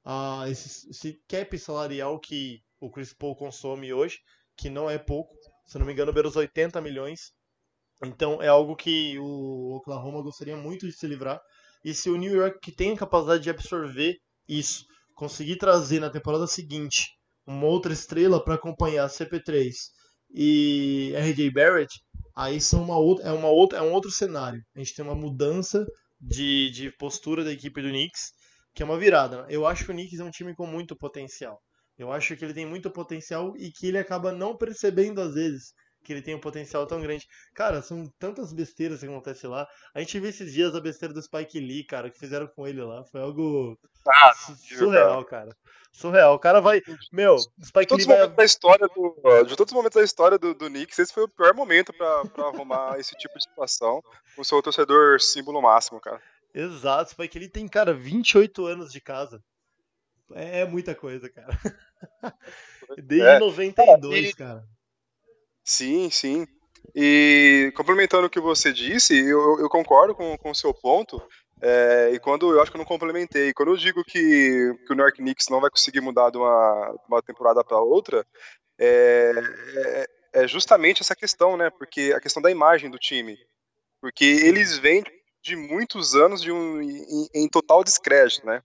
E: ah, esse, esse cap salarial que o Chris Paul consome hoje, que não é pouco, se não me engano, beira os 80 milhões. Então é algo que o Oklahoma gostaria muito de se livrar. E se o New York, que tem a capacidade de absorver isso, conseguir trazer na temporada seguinte uma outra estrela para acompanhar CP3 e RJ Barrett, aí são uma outra, é, uma outra, é um outro cenário. A gente tem uma mudança de, de postura da equipe do Knicks, que é uma virada. né? Eu acho que o Knicks é um time com muito potencial. Eu acho que ele tem muito potencial e que ele acaba não percebendo às vezes que ele tem um potencial tão grande. Cara, são tantas besteiras que acontecem lá. A gente viu esses dias a besteira do Spike Lee, cara, que fizeram com ele lá. Foi algo
F: Ah,
E: su- surreal, cara. Surreal. O cara vai. Meu, Spike
F: todos
E: Lee
F: os
E: vai.
F: momentos da história do, de todos os momentos da história do, do Knicks, esse foi o pior momento pra, pra arrumar esse tipo de situação o seu torcedor símbolo máximo, cara.
E: Exato, Spike Lee tem, cara, 28 anos de casa. É muita coisa, cara. Desde
F: É.
E: 92, cara.
F: Sim, sim. E complementando o que você disse, eu, eu concordo com, com o seu ponto. é, e quando eu acho que eu não complementei, quando eu digo que, que o New York Knicks não vai conseguir mudar de uma, uma temporada para outra, é, é- é justamente essa questão, né? Porque a questão da imagem do time. Porque eles vêm de muitos anos de um, em, em total descrédito, né?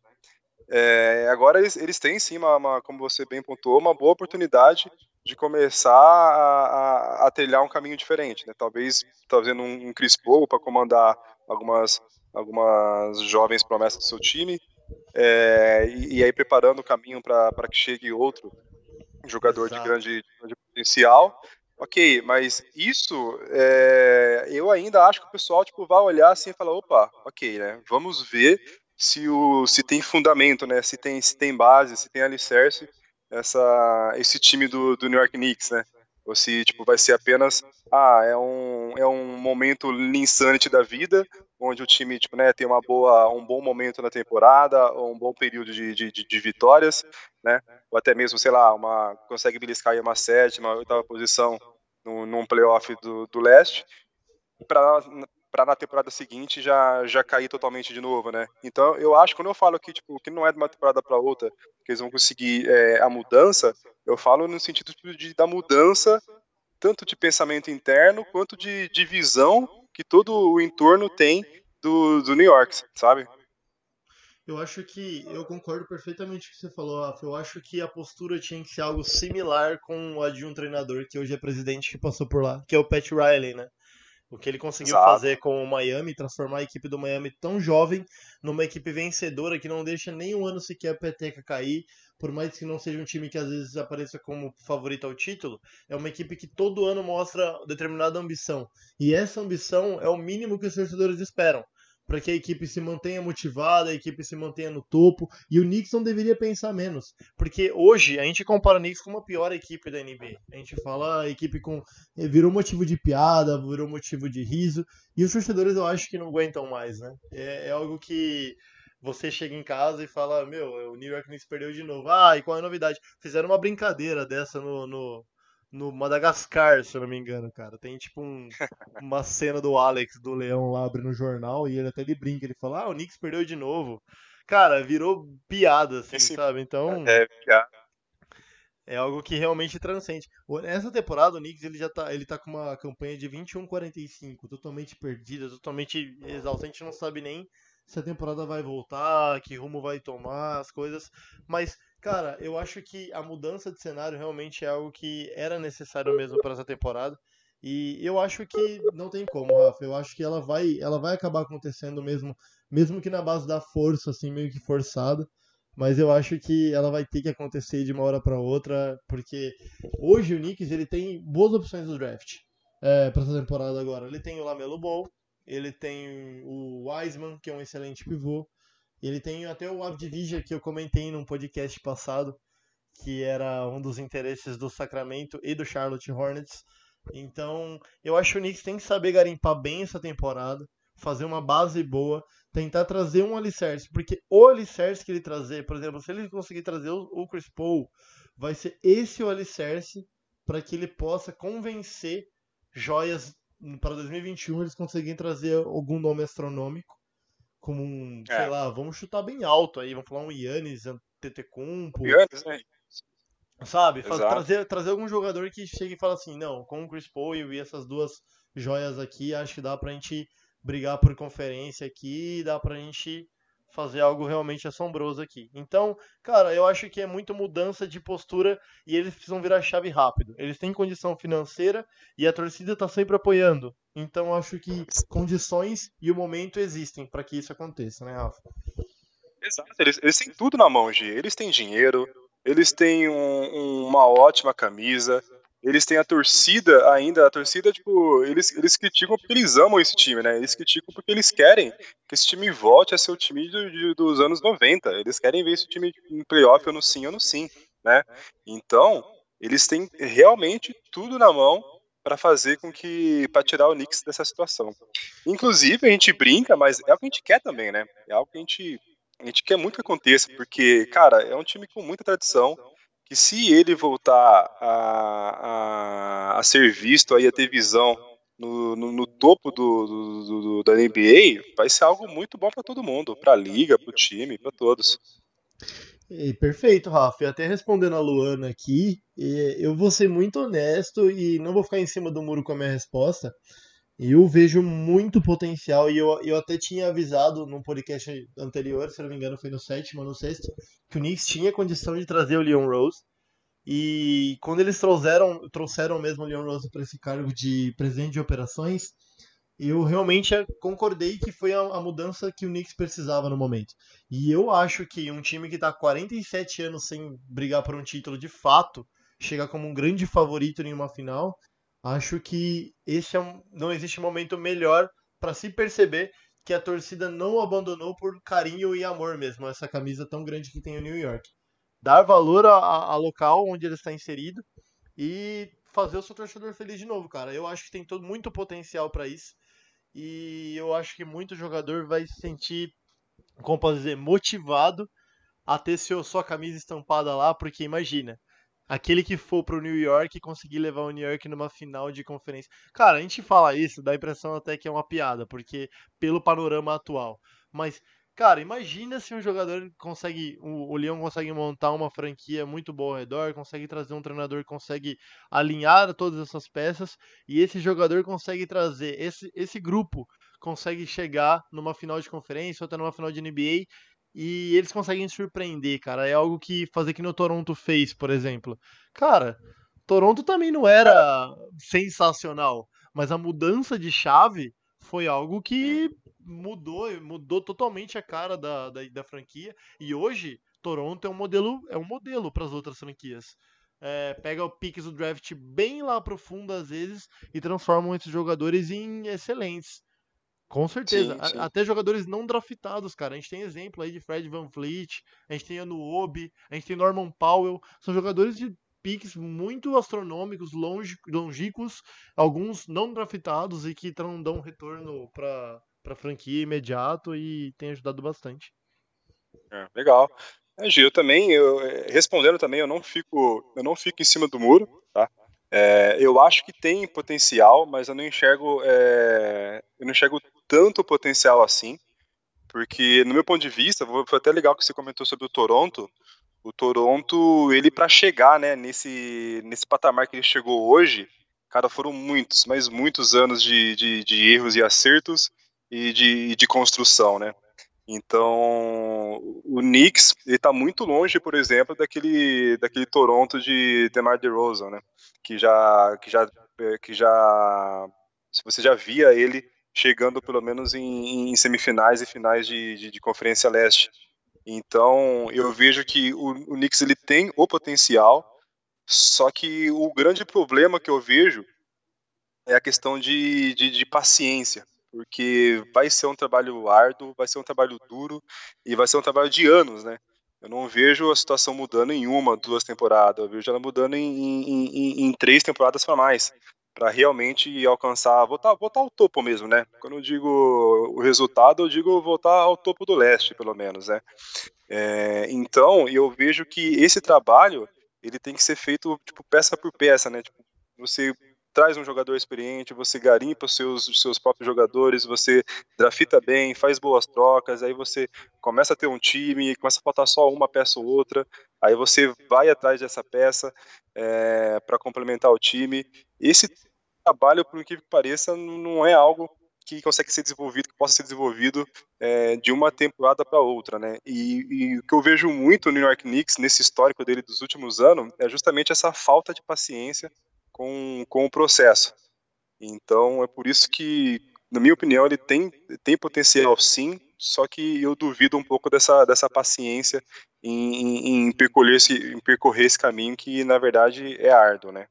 F: É, agora eles, eles têm sim, uma, uma- como você bem pontuou, uma boa oportunidade de começar a, a- a trilhar um caminho diferente, né? Talvez trazendo um, um Chris Paul para comandar algumas, algumas jovens promessas do seu time, é, e, e aí preparando o caminho para que chegue outro jogador de grande, de grande potencial. Ok, mas isso é, eu ainda acho que o pessoal tipo, vai olhar assim e falar, opa, ok, né? Vamos ver se, o, se tem fundamento, né? Se tem, se tem base, se tem alicerce essa, esse time do, do New York Knicks, né? Ou se tipo, vai ser apenas ah, é um, é um momento Linsanity da vida, onde o time tipo, né, tem uma boa, um bom momento na temporada, ou um bom período de, de- de vitórias, né? Ou até mesmo, sei lá, uma, consegue beliscar aí uma sétima, oitava posição num, num playoff do, do leste, para na temporada seguinte já, já cair totalmente de novo, né? Então eu acho quando eu falo que tipo que não é de uma temporada para outra que eles vão conseguir é, a mudança, eu falo no sentido tipo, de, da mudança tanto de pensamento interno quanto de, de visão que todo o entorno tem do, do New York, sabe?
E: Eu acho que eu concordo perfeitamente com o que você falou, Rafa. Eu acho que a postura tinha que ser algo similar com a de um treinador que hoje é presidente que passou por lá, que é o Pat Riley, né? O que ele conseguiu
F: Exato.
E: fazer com o Miami, transformar a equipe do Miami tão jovem numa equipe vencedora que não deixa nem um ano sequer a peteca cair, por mais que não seja um time que às vezes apareça como favorito ao título, é uma equipe que todo ano mostra determinada ambição. E essa ambição é o mínimo que os torcedores esperam. Para que a equipe se mantenha motivada, a equipe se mantenha no topo. E o Knicks não deveria pensar menos. Porque hoje a gente compara o Knicks com uma pior equipe da NBA. A gente fala a equipe com. eh, virou motivo de piada, virou motivo de riso. E os torcedores eu acho que não aguentam mais, né? É, é algo que você chega em casa e fala: Meu, o New York Knicks perdeu de novo. Ah, e qual é a novidade? Fizeram uma brincadeira dessa no, no, no Madagascar, se eu não me engano, cara. Tem tipo um- uma cena do Alex, do Leão lá abrindo no jornal, e ele até ele brinca, ele fala, ah, o Knicks perdeu de novo. Cara, virou piada, assim,
F: Esse-
E: sabe? Então,
F: É, piada.
E: é algo que realmente transcende. O- Nessa temporada, o Knicks ele já tá, ele tá com uma campanha de 21-45, totalmente perdida, totalmente exausta. A gente não sabe nem se a temporada vai voltar, que rumo vai tomar, as coisas. Mas, cara, eu acho que a mudança de cenário realmente é algo que era necessário mesmo para essa temporada. E eu acho que não tem como, Rafa. Eu acho que ela vai, ela vai acabar acontecendo mesmo, mesmo que na base da força, assim, meio que forçada. Mas eu acho que ela vai ter que acontecer de uma hora para outra, porque hoje o Knicks ele tem boas opções no draft para essa temporada agora. Ele tem o Lamelo Ball, ele tem o Wiseman, que é um excelente pivô, ele tem até o Avdivija, que eu comentei num podcast passado, que era um dos interesses do Sacramento e do Charlotte Hornets. Então, eu acho que o Knicks tem que saber garimpar bem essa temporada, fazer uma base boa, tentar trazer um alicerce, porque o alicerce que ele trazer, por exemplo, se ele conseguir trazer o o Chris Paul, vai ser esse o alicerce para que ele possa convencer joias para 2021 eles conseguirem trazer algum nome astronômico, como um,
F: É.
E: sei lá, vamos chutar bem alto aí, vamos falar um Yannis Antetokounmpo,
F: Giannis, né?
E: sabe? Faz- trazer, trazer algum jogador que chegue e fale assim, não, com o Chris Paul e essas duas joias aqui, acho que dá pra gente brigar por conferência aqui, dá pra gente fazer algo realmente assombroso aqui. Então, cara, eu acho que é muito mudança de postura e eles precisam virar chave rápido. Eles têm condição financeira e a torcida tá sempre apoiando. Então, acho que condições e o momento existem pra que isso aconteça, né, Rafa?
F: Exato, eles, eles têm tudo na mão, G. Eles têm dinheiro, eles têm um- uma ótima camisa, eles têm a torcida ainda. A torcida, tipo, eles, eles criticam porque eles amam esse time, né? Eles criticam porque eles querem que esse time volte a ser o time do- de- dos anos 90. Eles querem ver esse time no playoff ou no sim ou no sim, né? Então, eles têm realmente tudo na mão para fazer com que para tirar o Knicks dessa situação. Inclusive, a gente brinca, mas é o que a gente quer também, né? É algo que a gente a gente quer muito que aconteça, porque, cara, é um time com muita tradição, que se ele voltar a, a, a ser visto aí, a ter visão no, no, no topo do, do- do- da NBA, vai ser algo muito bom para todo mundo, para a liga, para o time, para todos.
E: E, perfeito, Rafa. E até respondendo a Luana aqui, eu vou ser muito honesto e não vou ficar em cima do muro com a minha resposta. Eu vejo muito potencial e eu, eu até tinha avisado num podcast anterior, se não me engano foi no sétimo ou no sexto, que o Knicks tinha condição de trazer o Leon Rose. E quando eles trouxeram, trouxeram mesmo o Leon Rose para esse cargo de presidente de operações, eu realmente concordei que foi a, a mudança que o Knicks precisava no momento. E eu acho que um time que tá 47 anos sem brigar por um título de fato, chega como um grande favorito em uma final, acho que esse é um, não existe momento melhor para se perceber que a torcida não abandonou por carinho e amor mesmo, essa camisa tão grande que tem o New York. Dar valor a, a- a local onde ele está inserido e fazer o seu torcedor feliz de novo, cara. Eu acho que tem todo muito potencial para isso. E eu acho que muito jogador vai se sentir, como posso dizer, motivado a ter seu, sua camisa estampada lá, porque imagina, aquele que for pro New York e conseguir levar o New York numa final de conferência. Cara, a gente fala isso, dá a impressão até que é uma piada, porque pelo panorama atual. Mas, cara, imagina se um jogador consegue, o, o Leão consegue montar uma franquia muito boa ao redor, consegue trazer um treinador consegue alinhar todas essas peças e esse jogador consegue trazer esse, esse grupo consegue chegar numa final de conferência ou até numa final de NBA e eles conseguem surpreender, cara. É algo que fazer que no Toronto fez, por exemplo. Cara, Toronto também não era sensacional, Mas a mudança de chave foi algo que mudou, mudou totalmente a cara da, da, da franquia. E hoje, Toronto é um modelo, é um modelo para as outras franquias. É, pega o picks do draft bem lá profundo às vezes e transformam esses jogadores em excelentes. Com certeza.
F: Sim,
E: A-
F: sim.
E: Até jogadores não draftados, cara. A gente tem exemplo aí de Fred Van Vliet, a gente tem Anuobi, a gente tem Norman Powell. São jogadores de picks muito astronômicos, longe, longínquos, alguns não draftados e que tão, dão um retorno para para franquia imediato e tem ajudado bastante.
F: É, legal. É, Gil, eu também, eu, é, respondendo também, eu não fico, eu não fico em cima do muro, tá? É, eu acho que tem potencial, mas eu não enxergo, é, eu não enxergo tanto potencial assim, porque no meu ponto de vista, foi até legal que você comentou sobre o Toronto. O Toronto, ele para chegar, né, nesse, nesse patamar que ele chegou hoje, cara, foram muitos, mas muitos anos de, de, de erros e acertos e de, de construção, né? Então, o Knicks, ele tá muito longe, por exemplo, daquele, daquele Toronto de DeMar DeRozan, né? Que já, que já, que já, se você já via ele chegando pelo menos em, em semifinais e finais de, de, de Conferência Leste. Então, eu vejo que o, o Knicks ele tem o potencial, só que o grande problema que eu vejo é a questão de, de, de paciência, porque vai ser um trabalho árduo, vai ser um trabalho duro e vai ser um trabalho de anos, né? Eu não vejo a situação mudando em uma, duas temporadas, eu vejo ela mudando em, em, em, em três temporadas para mais, para realmente alcançar, voltar, voltar ao topo mesmo, né? Quando eu digo o resultado, eu digo voltar ao topo do leste, pelo menos, né? É, então, eu vejo que esse trabalho ele tem que ser feito tipo peça por peça, né? Tipo, você traz um jogador experiente, você garimpa os seus, os seus próprios jogadores, você drafta bem, faz boas trocas, aí você começa a ter um time, começa a faltar só uma peça ou outra, aí você vai atrás dessa peça é, para complementar o time. Esse trabalho, por que pareça, não é algo que consegue ser desenvolvido, que possa ser desenvolvido é, de uma temporada para outra, né? E, e o que eu vejo muito no New York Knicks nesse histórico dele dos últimos anos é justamente essa falta de paciência com, com o processo. Então é por isso que, na minha opinião, ele tem, tem potencial sim, só que eu duvido um pouco dessa, dessa paciência em, em, em percorrer esse, em percorrer esse caminho que na verdade é árduo, né?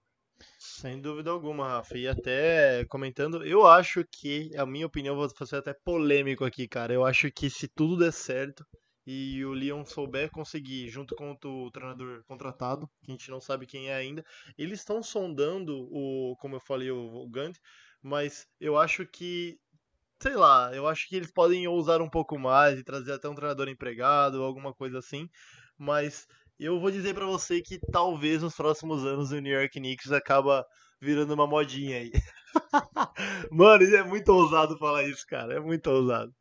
E: Sem dúvida alguma, Rafa. E até comentando, eu acho que, a minha opinião, vou ser até polêmico aqui, cara. Eu acho que se tudo der certo e o Leon souber conseguir, junto com o treinador contratado, que a gente não sabe quem é ainda, eles estão sondando o, como eu falei, o, Gant, mas eu acho que, sei lá, eu acho que eles podem ousar um pouco mais e trazer até um treinador empregado, alguma coisa assim, mas eu vou dizer pra você que talvez nos próximos anos o New York Knicks acaba virando uma modinha aí. Mano, é muito ousado falar isso, cara. É muito ousado.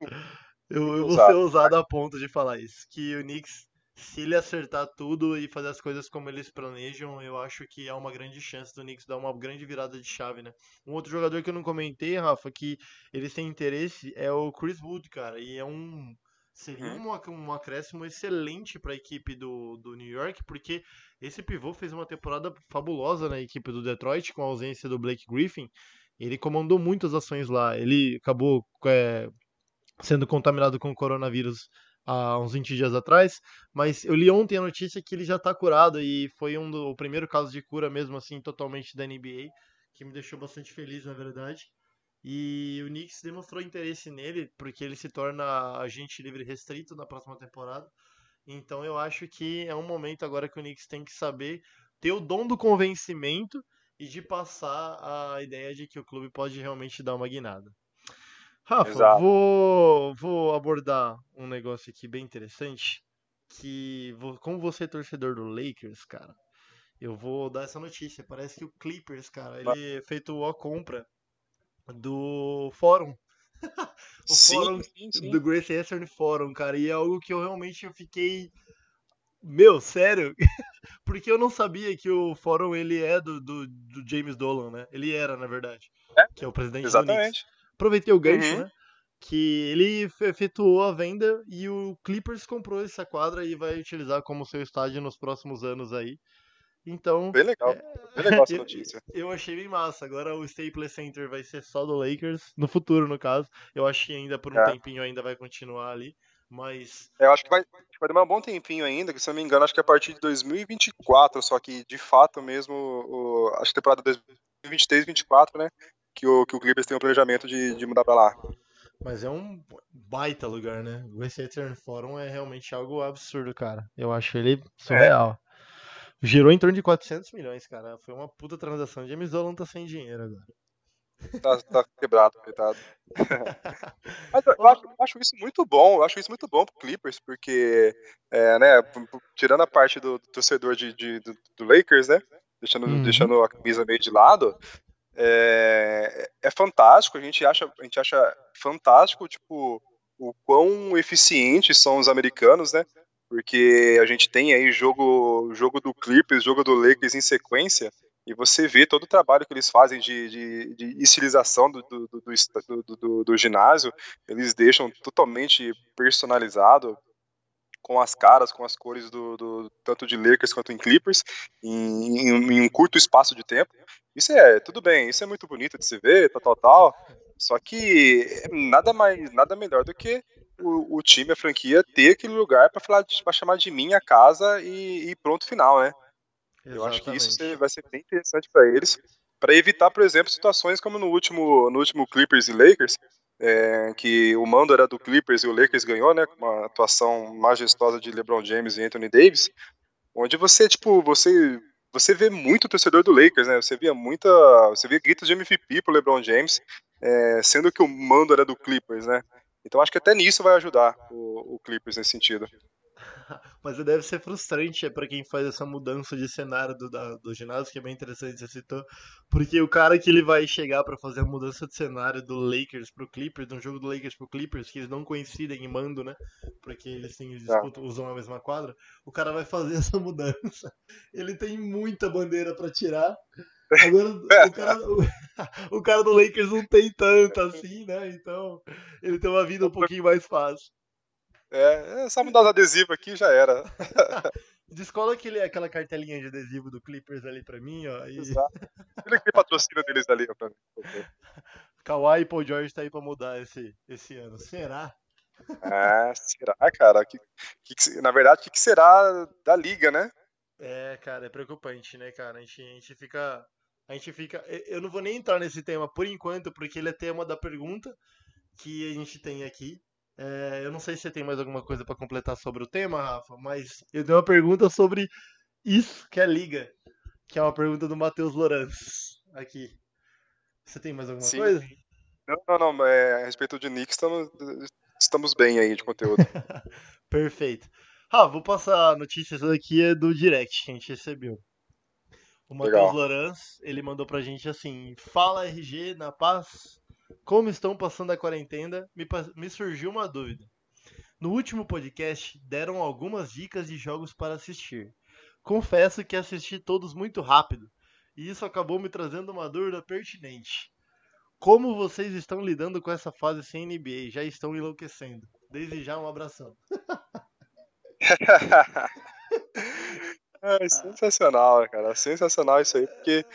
E: Eu, eu vou ser
F: Ousado.
E: a ponto de falar isso. Que o Knicks, se ele acertar tudo e fazer as coisas como eles planejam, eu acho que há uma grande chance do Knicks dar uma grande virada de chave, né? Um outro jogador que eu não comentei, Rafa, que eles têm interesse é o Chris Wood, cara. E é um. Seria
F: Uhum.
E: um, um acréscimo excelente para a equipe do, do New York, porque esse pivô fez uma temporada fabulosa na equipe do Detroit, com a ausência do Blake Griffin. Ele comandou muitas ações lá. Ele acabou é, sendo contaminado com o coronavírus há uns 20 dias atrás, mas eu li ontem a notícia que ele já tá curado e foi um do, o primeiro caso de cura mesmo assim, totalmente da NBA, que me deixou bastante feliz, na verdade. E o Knicks demonstrou interesse nele, porque ele se torna agente livre restrito na próxima temporada. Então eu acho que é um momento agora que o Knicks tem que saber ter o dom do convencimento e de passar a ideia de que o clube pode realmente dar uma guinada. Rafa,
F: Exato.
E: vou, vou abordar um negócio aqui bem interessante. Que, como você é torcedor do Lakers, cara, eu vou dar essa notícia. Parece que o Clippers, cara, ele efetuou a compra do fórum. o fórum
F: sim, sim.
E: do Great Eastern Forum, cara, e é algo que eu realmente eu fiquei. Meu, sério? Porque eu não sabia que o fórum ele é do, do, do James Dolan, né? Ele era, na verdade.
F: É,
E: que é o presidente do Knicks. Aproveitei o gancho,
F: Uhum.
E: né? Que ele fe- efetuou a venda e o Clippers comprou essa quadra e vai utilizar como seu estádio nos próximos anos aí. Então,
F: Bem legal. Bem legal essa notícia.
E: eu achei bem massa. Agora o Staples Center vai ser só do Lakers, no futuro, no caso. Eu acho que ainda por um
F: É.
E: tempinho ainda vai continuar ali, mas
F: Eu acho que vai, vai demorar um bom tempinho ainda, que se eu não me engano, acho que é a partir de 2024, só que de fato mesmo, o, acho que temporada 2023, 2024, né? Que o, que o Clippers tem o planejamento de, de mudar pra lá.
E: Mas é um baita lugar, né? O West Eastern Forum é realmente algo absurdo, cara. Eu acho ele surreal. Girou em torno de 400 milhões, cara. Foi uma puta transação. James Dolan tá sem dinheiro agora.
F: Tá, tá quebrado, coitado. Mas eu, acho, eu acho isso muito bom, eu acho isso muito bom pro Clippers, porque, é, né, tirando a parte do, do torcedor de, de- do, do Lakers, né, deixando,
E: Uhum.
F: deixando a camisa meio de lado, é, é fantástico, a gente, acha, a gente acha fantástico, tipo, o quão eficientes são os americanos, né, porque a gente tem aí jogo, jogo do Clippers, jogo do Lakers em sequência, e você vê todo o trabalho que eles fazem de, de, de estilização do, do, do, do do- ginásio, eles deixam totalmente personalizado com as caras, com as cores do- tanto de Lakers quanto em Clippers em, em- em um curto espaço de tempo. Isso é tudo bem, isso é muito bonito de se ver, tal, tal, tal. Só que nada mais, nada melhor do que o, o time, a franquia, ter aquele lugar para chamar de minha casa e, e pronto final, né? Eu acho que isso
E: Exatamente.
F: vai ser bem interessante para eles, para evitar, por exemplo, situações como no último, no último Clippers e Lakers, é, que o mando era do Clippers e o Lakers ganhou, né, com uma atuação majestosa de LeBron James e Anthony Davis, onde você, tipo, você você vê muito torcedor do Lakers, né? Você via muita, você via gritos de MVP pro LeBron James, é, sendo que o mando era do Clippers, né? Então acho que até nisso vai ajudar o, o Clippers nesse sentido.
E: Mas deve ser frustrante para quem faz essa mudança de cenário do, da- do ginásio, que é bem interessante, você citou. Porque o cara que ele vai chegar para fazer a mudança de cenário do Lakers pro Clippers, de um jogo do Lakers pro Clippers, que eles não coincidem em mando, né? Porque eles têm, eles
F: Tá.
E: disputam- usam a mesma quadra. O cara vai fazer essa mudança. Ele tem muita bandeira para tirar. Agora, o cara, o, o cara do Lakers não tem tanto assim, né? Então, ele tem uma vida um pouquinho mais fácil.
F: É, é só mudar os adesivos aqui já era.
E: Descola aquele, aquela cartelinha de adesivo do Clippers ali pra mim, ó. E
F: Exato. Olha que tem patrocínio deles ali, ó, pra mim.
E: Kawhi e Paul George tá aí pra mudar esse, esse ano. Será?
F: Ah, será, cara? Que, que na verdade, o que, que será da liga, né?
E: É, cara, é preocupante, né, cara? A gente, a gente fica. A gente fica. Eu não vou nem entrar nesse tema por enquanto, porque ele é tema da pergunta que a gente tem aqui. É, eu não sei se você tem mais alguma coisa pra completar sobre o tema, Rafa, mas eu tenho uma pergunta sobre isso que é liga, que é uma pergunta do Matheus Lourenço aqui. Você tem mais alguma
F: Sim.
E: coisa?
F: Não, não, não. É, a respeito de Knicks, estamos, estamos bem aí de conteúdo.
E: Perfeito. Ah, vou passar a notícia, essa daqui é do direct que a gente recebeu. O Matheus. Loranz, ele mandou pra gente assim: Fala RG, na paz. Como estão passando a quarentena? Me, me surgiu uma dúvida. No último podcast, deram algumas dicas de jogos para assistir. Confesso que assisti todos muito rápido, e isso acabou me trazendo uma dúvida pertinente. Como vocês estão lidando com essa fase sem NBA? Já estão enlouquecendo. Desde já, um abração.
F: É sensacional, cara. Sensacional isso aí, porque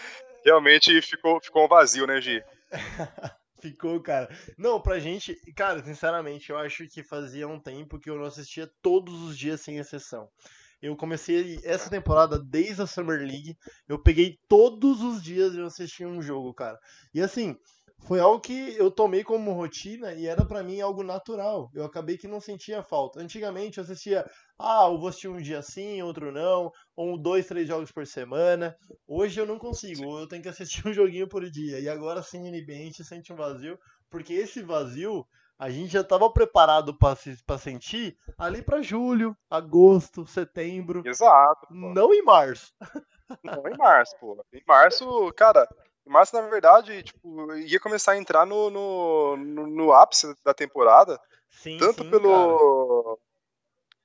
F: realmente ficou, ficou um vazio, né, Gi?
E: Ficou, cara. Não, pra gente, cara, sinceramente, eu acho que fazia um tempo que eu não assistia todos os dias sem exceção. Eu comecei essa temporada desde a Summer League, eu peguei todos os dias e eu assistia um jogo, cara. E assim, foi algo que eu tomei como rotina e era pra mim algo natural. Eu acabei que não sentia falta. Antigamente eu assistia, ah, eu vou assistir um dia sim, outro não, ou um, dois, três jogos por semana. Hoje eu não consigo, eu tenho que assistir um joguinho por dia. E agora sim, NBA, a gente sente um vazio, porque esse vazio a gente já estava preparado para sentir ali para julho, agosto, setembro,
F: Exato. Pô.
E: não em março.
F: Não, em março, pô. Em março, cara, março, na verdade, tipo, ia começar a entrar no, no, no, no ápice da temporada,
E: Sim,
F: tanto
E: sim, cara.
F: pelo.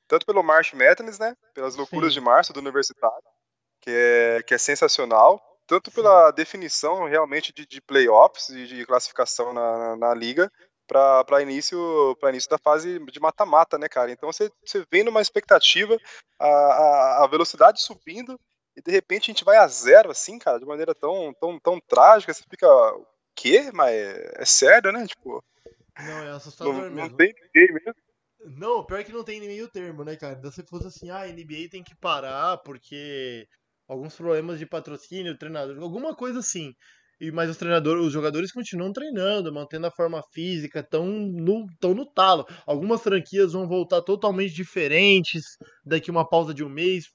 F: Tanto pelo March Madness, né? Pelas loucuras
E: Sim.
F: de março do universitário, que é, que é sensacional. Tanto pela definição realmente de, de playoffs e de classificação na, na, na liga para início, pra início da fase de mata-mata, né, cara? Então você, você vem numa expectativa, a, a, a velocidade subindo, e de repente a gente vai a zero, assim, cara, de maneira tão, tão, tão trágica, você fica, o quê? Mas é, sério, né? Tipo,
E: Não, é assustador
F: não, não
E: mesmo.
F: tem ninguém mesmo.
E: Não, pior que não tem nem meio termo, né, cara? Então se fosse assim, ah, a NBA tem que parar porque alguns problemas de patrocínio, treinador, alguma coisa assim. E, mas os treinadores, os jogadores continuam treinando, mantendo a forma física, tão no, tão no talo. Algumas franquias vão voltar totalmente diferentes daqui uma pausa de um mês,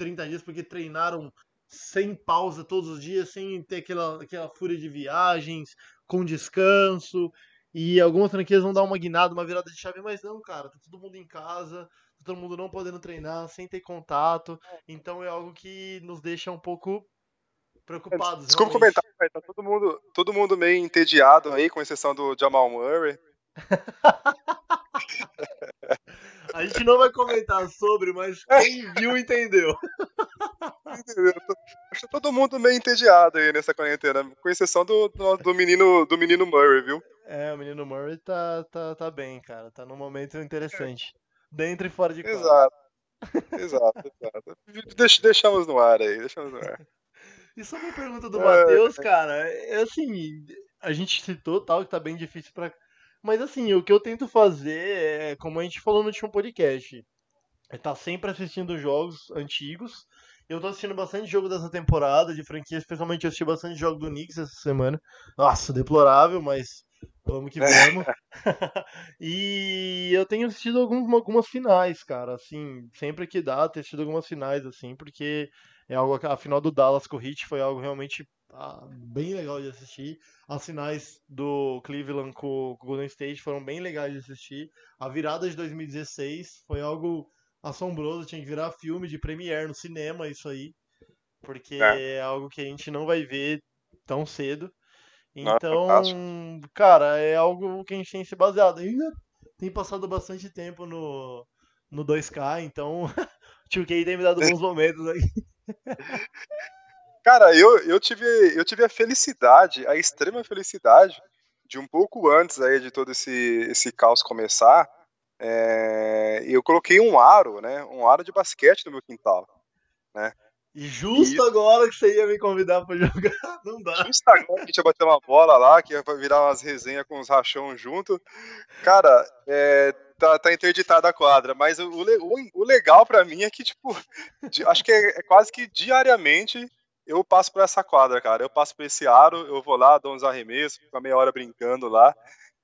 E: 30 dias, porque treinaram sem pausa todos os dias, sem ter aquela, aquela fúria de viagens, com descanso. E algumas franquias vão dar uma guinada, uma virada de chave, mas não, cara, tá todo mundo em casa, tá todo mundo não podendo treinar, sem ter contato. Então é algo que nos deixa um pouco preocupados.
F: Desculpa
E: realmente.
F: comentar, mas tá todo mundo, todo mundo meio entediado aí, com exceção do Jamal Murray.
E: A gente não vai comentar sobre, mas quem viu entendeu.
F: Entendeu? Acho que todo mundo meio entediado aí nessa quarentena, com exceção do, do, do menino, do menino Murray, viu?
E: É, o menino Murray tá, tá, tá bem, cara. Tá num momento interessante. Dentro e fora de quadra.
F: Exato. Exato, exato. Deix- deixamos no ar aí, deixamos no ar.
E: E sobre a pergunta do
F: É.
E: Matheus, cara, é assim, a gente citou tal que tá bem difícil pra. Mas assim, o que eu tento fazer é, como a gente falou no último podcast, é estar sempre assistindo jogos antigos. Eu tô assistindo bastante jogo dessa temporada de franquia, especialmente eu assisti bastante jogo do Knicks essa semana. Nossa, deplorável, mas vamos que vamos. e eu tenho assistido alguns, algumas finais, cara, assim, sempre que dá, tenho assistido algumas finais, assim, porque é algo, a final do Dallas com o Heat foi algo realmente ah, bem legal de assistir. As finais do Cleveland com, o Golden State foram bem legais de assistir. A virada de 2016 foi algo assombroso, tinha que virar filme de premiere no cinema, isso aí. Porque
F: É.
E: é algo que a gente não vai ver tão cedo.
F: É
E: Então,
F: fantástico.
E: cara, é algo que a gente tem se baseado. Ainda tem passado bastante tempo no, no 2K, então o 2K tem me dado bons momentos aí.
F: Cara, eu, eu, tive, eu tive a felicidade, a extrema felicidade, de um pouco antes aí de todo esse, esse caos começar, é, eu coloquei um aro, né? Um aro de basquete no meu quintal.
E: E justo agora que você ia me convidar pra jogar, não dá.
F: Justo agora que a gente ia bater uma bola lá, que ia virar umas resenhas com os rachão junto. Cara, é, tá, tá interditada a quadra, mas o, o o- legal pra mim é que, tipo, acho que é, é quase que diariamente eu passo por essa quadra, cara. Eu passo por esse aro, eu vou lá, dou uns arremessos, fico a meia hora brincando lá.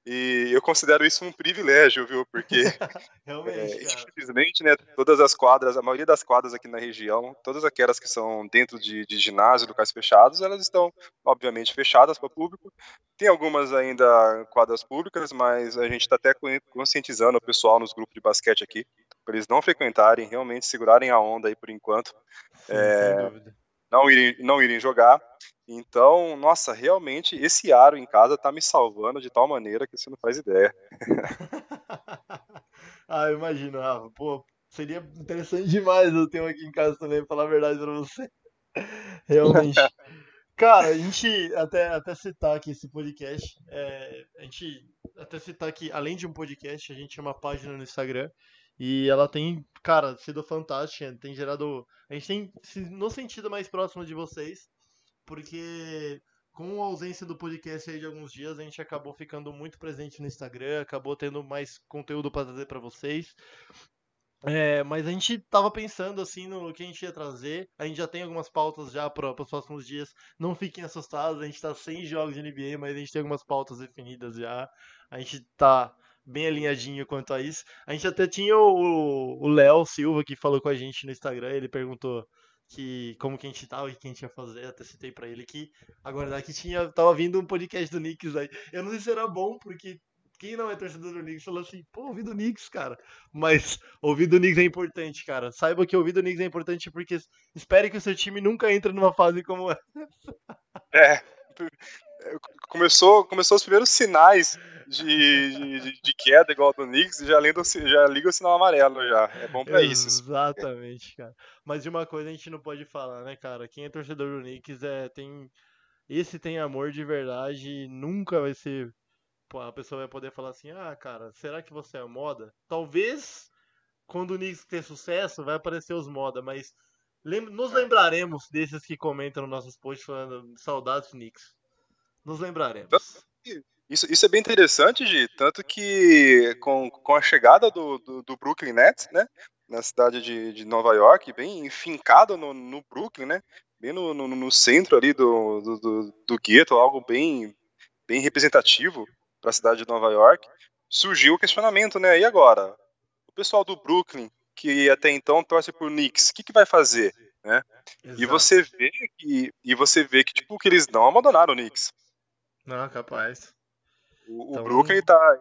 F: E eu considero isso um privilégio, viu? Porque É, infelizmente, né, todas as quadras, a maioria das quadras aqui na região, todas aquelas que são dentro de, de ginásio, locais fechados, elas estão, obviamente, fechadas para o público. Tem algumas ainda quadras públicas, mas a gente está até con- conscientizando o pessoal nos grupos de basquete aqui, para eles não frequentarem, realmente segurarem a onda aí por enquanto,
E: Sim,
F: é,
E: sem dúvida.
F: Não irem, não irem jogar. Então, nossa, realmente, esse aro em casa tá me salvando de tal maneira que você não faz ideia.
E: ah, imagino, Rafa. Pô, seria interessante demais eu ter um aqui em casa também, pra falar a verdade pra você. Realmente. Cara, a gente até, até citar aqui esse podcast, é, a gente até citar que além de um podcast, a gente tem uma página no Instagram e ela tem, cara, sido fantástica, tem gerado, a gente tem no sentido mais próximo de vocês, porque com a ausência do podcast aí de alguns dias, a gente acabou ficando muito presente no Instagram, acabou tendo mais conteúdo para trazer para vocês. É, mas a gente tava pensando assim no que a gente ia trazer. A gente já tem algumas pautas já para os próximos dias. Não fiquem assustados, a gente tá sem jogos de NBA, mas a gente tem algumas pautas definidas já. A gente tá bem alinhadinho quanto a isso. A gente até tinha o Léo Silva que falou com a gente no Instagram, ele perguntou que como que a gente tava e o que a gente ia fazer, até citei pra ele que aguardar que tinha tava vindo um podcast do Knicks aí. Eu não sei se era bom porque quem não é torcedor do Knicks falou assim, pô, ouvi do Knicks, cara. Mas ouvir do Knicks é importante, cara. Saiba que ouvir do Knicks é importante porque espere que o seu time nunca entre numa fase como essa.
F: É. Começou, começou os primeiros sinais de, de, de queda igual do Knicks, já, lendo, já liga o sinal amarelo já. É bom pra isso.
E: Exatamente, cara. Mas de uma coisa a gente não pode falar, né, cara? Quem é torcedor do Knicks é, tem. Esse tem amor de verdade e nunca vai ser. A pessoa vai poder falar assim: ah, cara, será que você é moda? Talvez quando o Knicks ter sucesso vai aparecer os moda, mas Lem- Nos lembraremos desses que comentam nos nossos posts falando saudades Knicks. Nos lembraremos.
F: Isso, isso é bem interessante, Gi, tanto que com, com a chegada do, do, do Brooklyn Nets, né, na cidade de, de Nova York, bem enfincado no, no Brooklyn, né, bem no, no, no centro ali do, do, do, do gueto, algo bem, bem representativo para a cidade de Nova York, surgiu o questionamento, né, e agora? O pessoal do Brooklyn, que até então torce por Knicks, o que, que vai fazer? E
E: Exato.
F: você vê que, e você vê que, tipo, que eles não abandonaram o Knicks.
E: Não, capaz.
F: O, o
E: Então-
F: Brooklyn tá,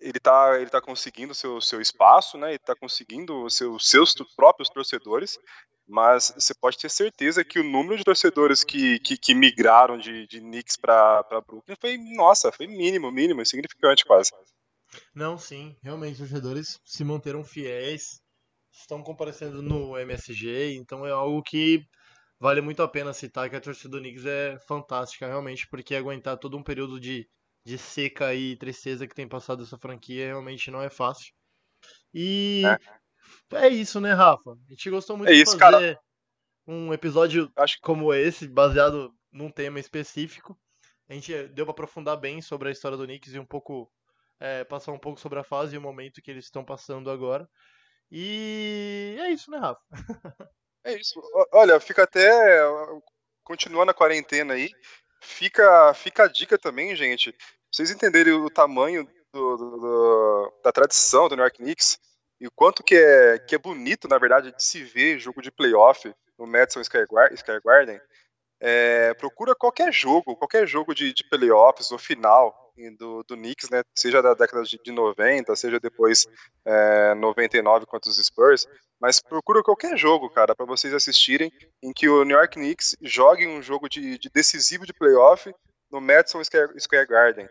F: ele tá, ele tá conseguindo seu, seu espaço, né? Ele tá conseguindo os seus, próprios torcedores, mas você pode ter certeza que o número de torcedores que, que, que migraram de, de Knicks para Brooklyn foi, nossa, foi mínimo, mínimo, insignificante quase.
E: Não, sim, realmente os torcedores se manteram fiéis, estão comparecendo no MSG, então é algo que vale muito a pena citar que a torcida do Knicks é fantástica, realmente, porque aguentar todo um período de, de seca e tristeza que tem passado essa franquia realmente não é fácil. E é, isso, né, Rafa? A gente gostou muito
F: É
E: de
F: isso,
E: fazer um episódio
F: Acho que
E: como esse, baseado num tema específico. A gente deu pra aprofundar bem sobre a história do Knicks e um pouco é, passar um pouco sobre a fase e o momento que eles estão passando agora. E é isso, né, Rafa?
F: É isso. Olha, fica até. Continuando a quarentena aí, fica, fica a dica também, gente. Pra vocês entenderem o tamanho do- do- da tradição do New York Knicks e o quanto que é, que é bonito, na verdade, de se ver jogo de playoff no Madison Square Gar- Square Garden. É, procura qualquer jogo, qualquer jogo de, de playoffs ou final do, do Knicks, né? Seja da década de, de 90, seja depois é, 99 contra os Spurs. Mas procura qualquer jogo, cara, para vocês assistirem, em que o New York Knicks jogue um jogo de, de decisivo de playoff no Madison Square, Square Garden.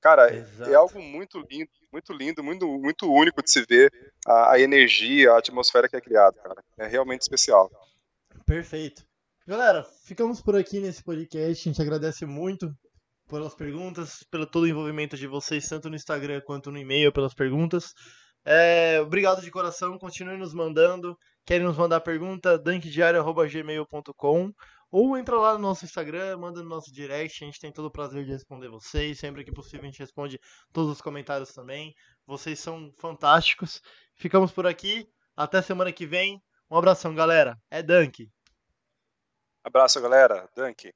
F: Cara,
E: Exato.
F: é algo muito lindo, muito lindo, muito, muito único de se ver a, a energia, a atmosfera que é criada, cara. É realmente especial.
E: Perfeito. Galera, ficamos por aqui nesse podcast. A gente agradece muito pelas perguntas, pelo todo o envolvimento de vocês, tanto no Instagram quanto no e-mail, pelas perguntas. É, obrigado de coração, continue nos mandando. Querem nos mandar pergunta? dunkdiario.gmail.com ou entra lá no nosso Instagram, manda no nosso direct, a gente tem todo o prazer de responder vocês. Sempre que possível a gente responde todos os comentários também. Vocês são fantásticos. Ficamos por aqui. Até semana que vem. Um abração, galera. É Dunk.
F: Abraço, galera. Dunk.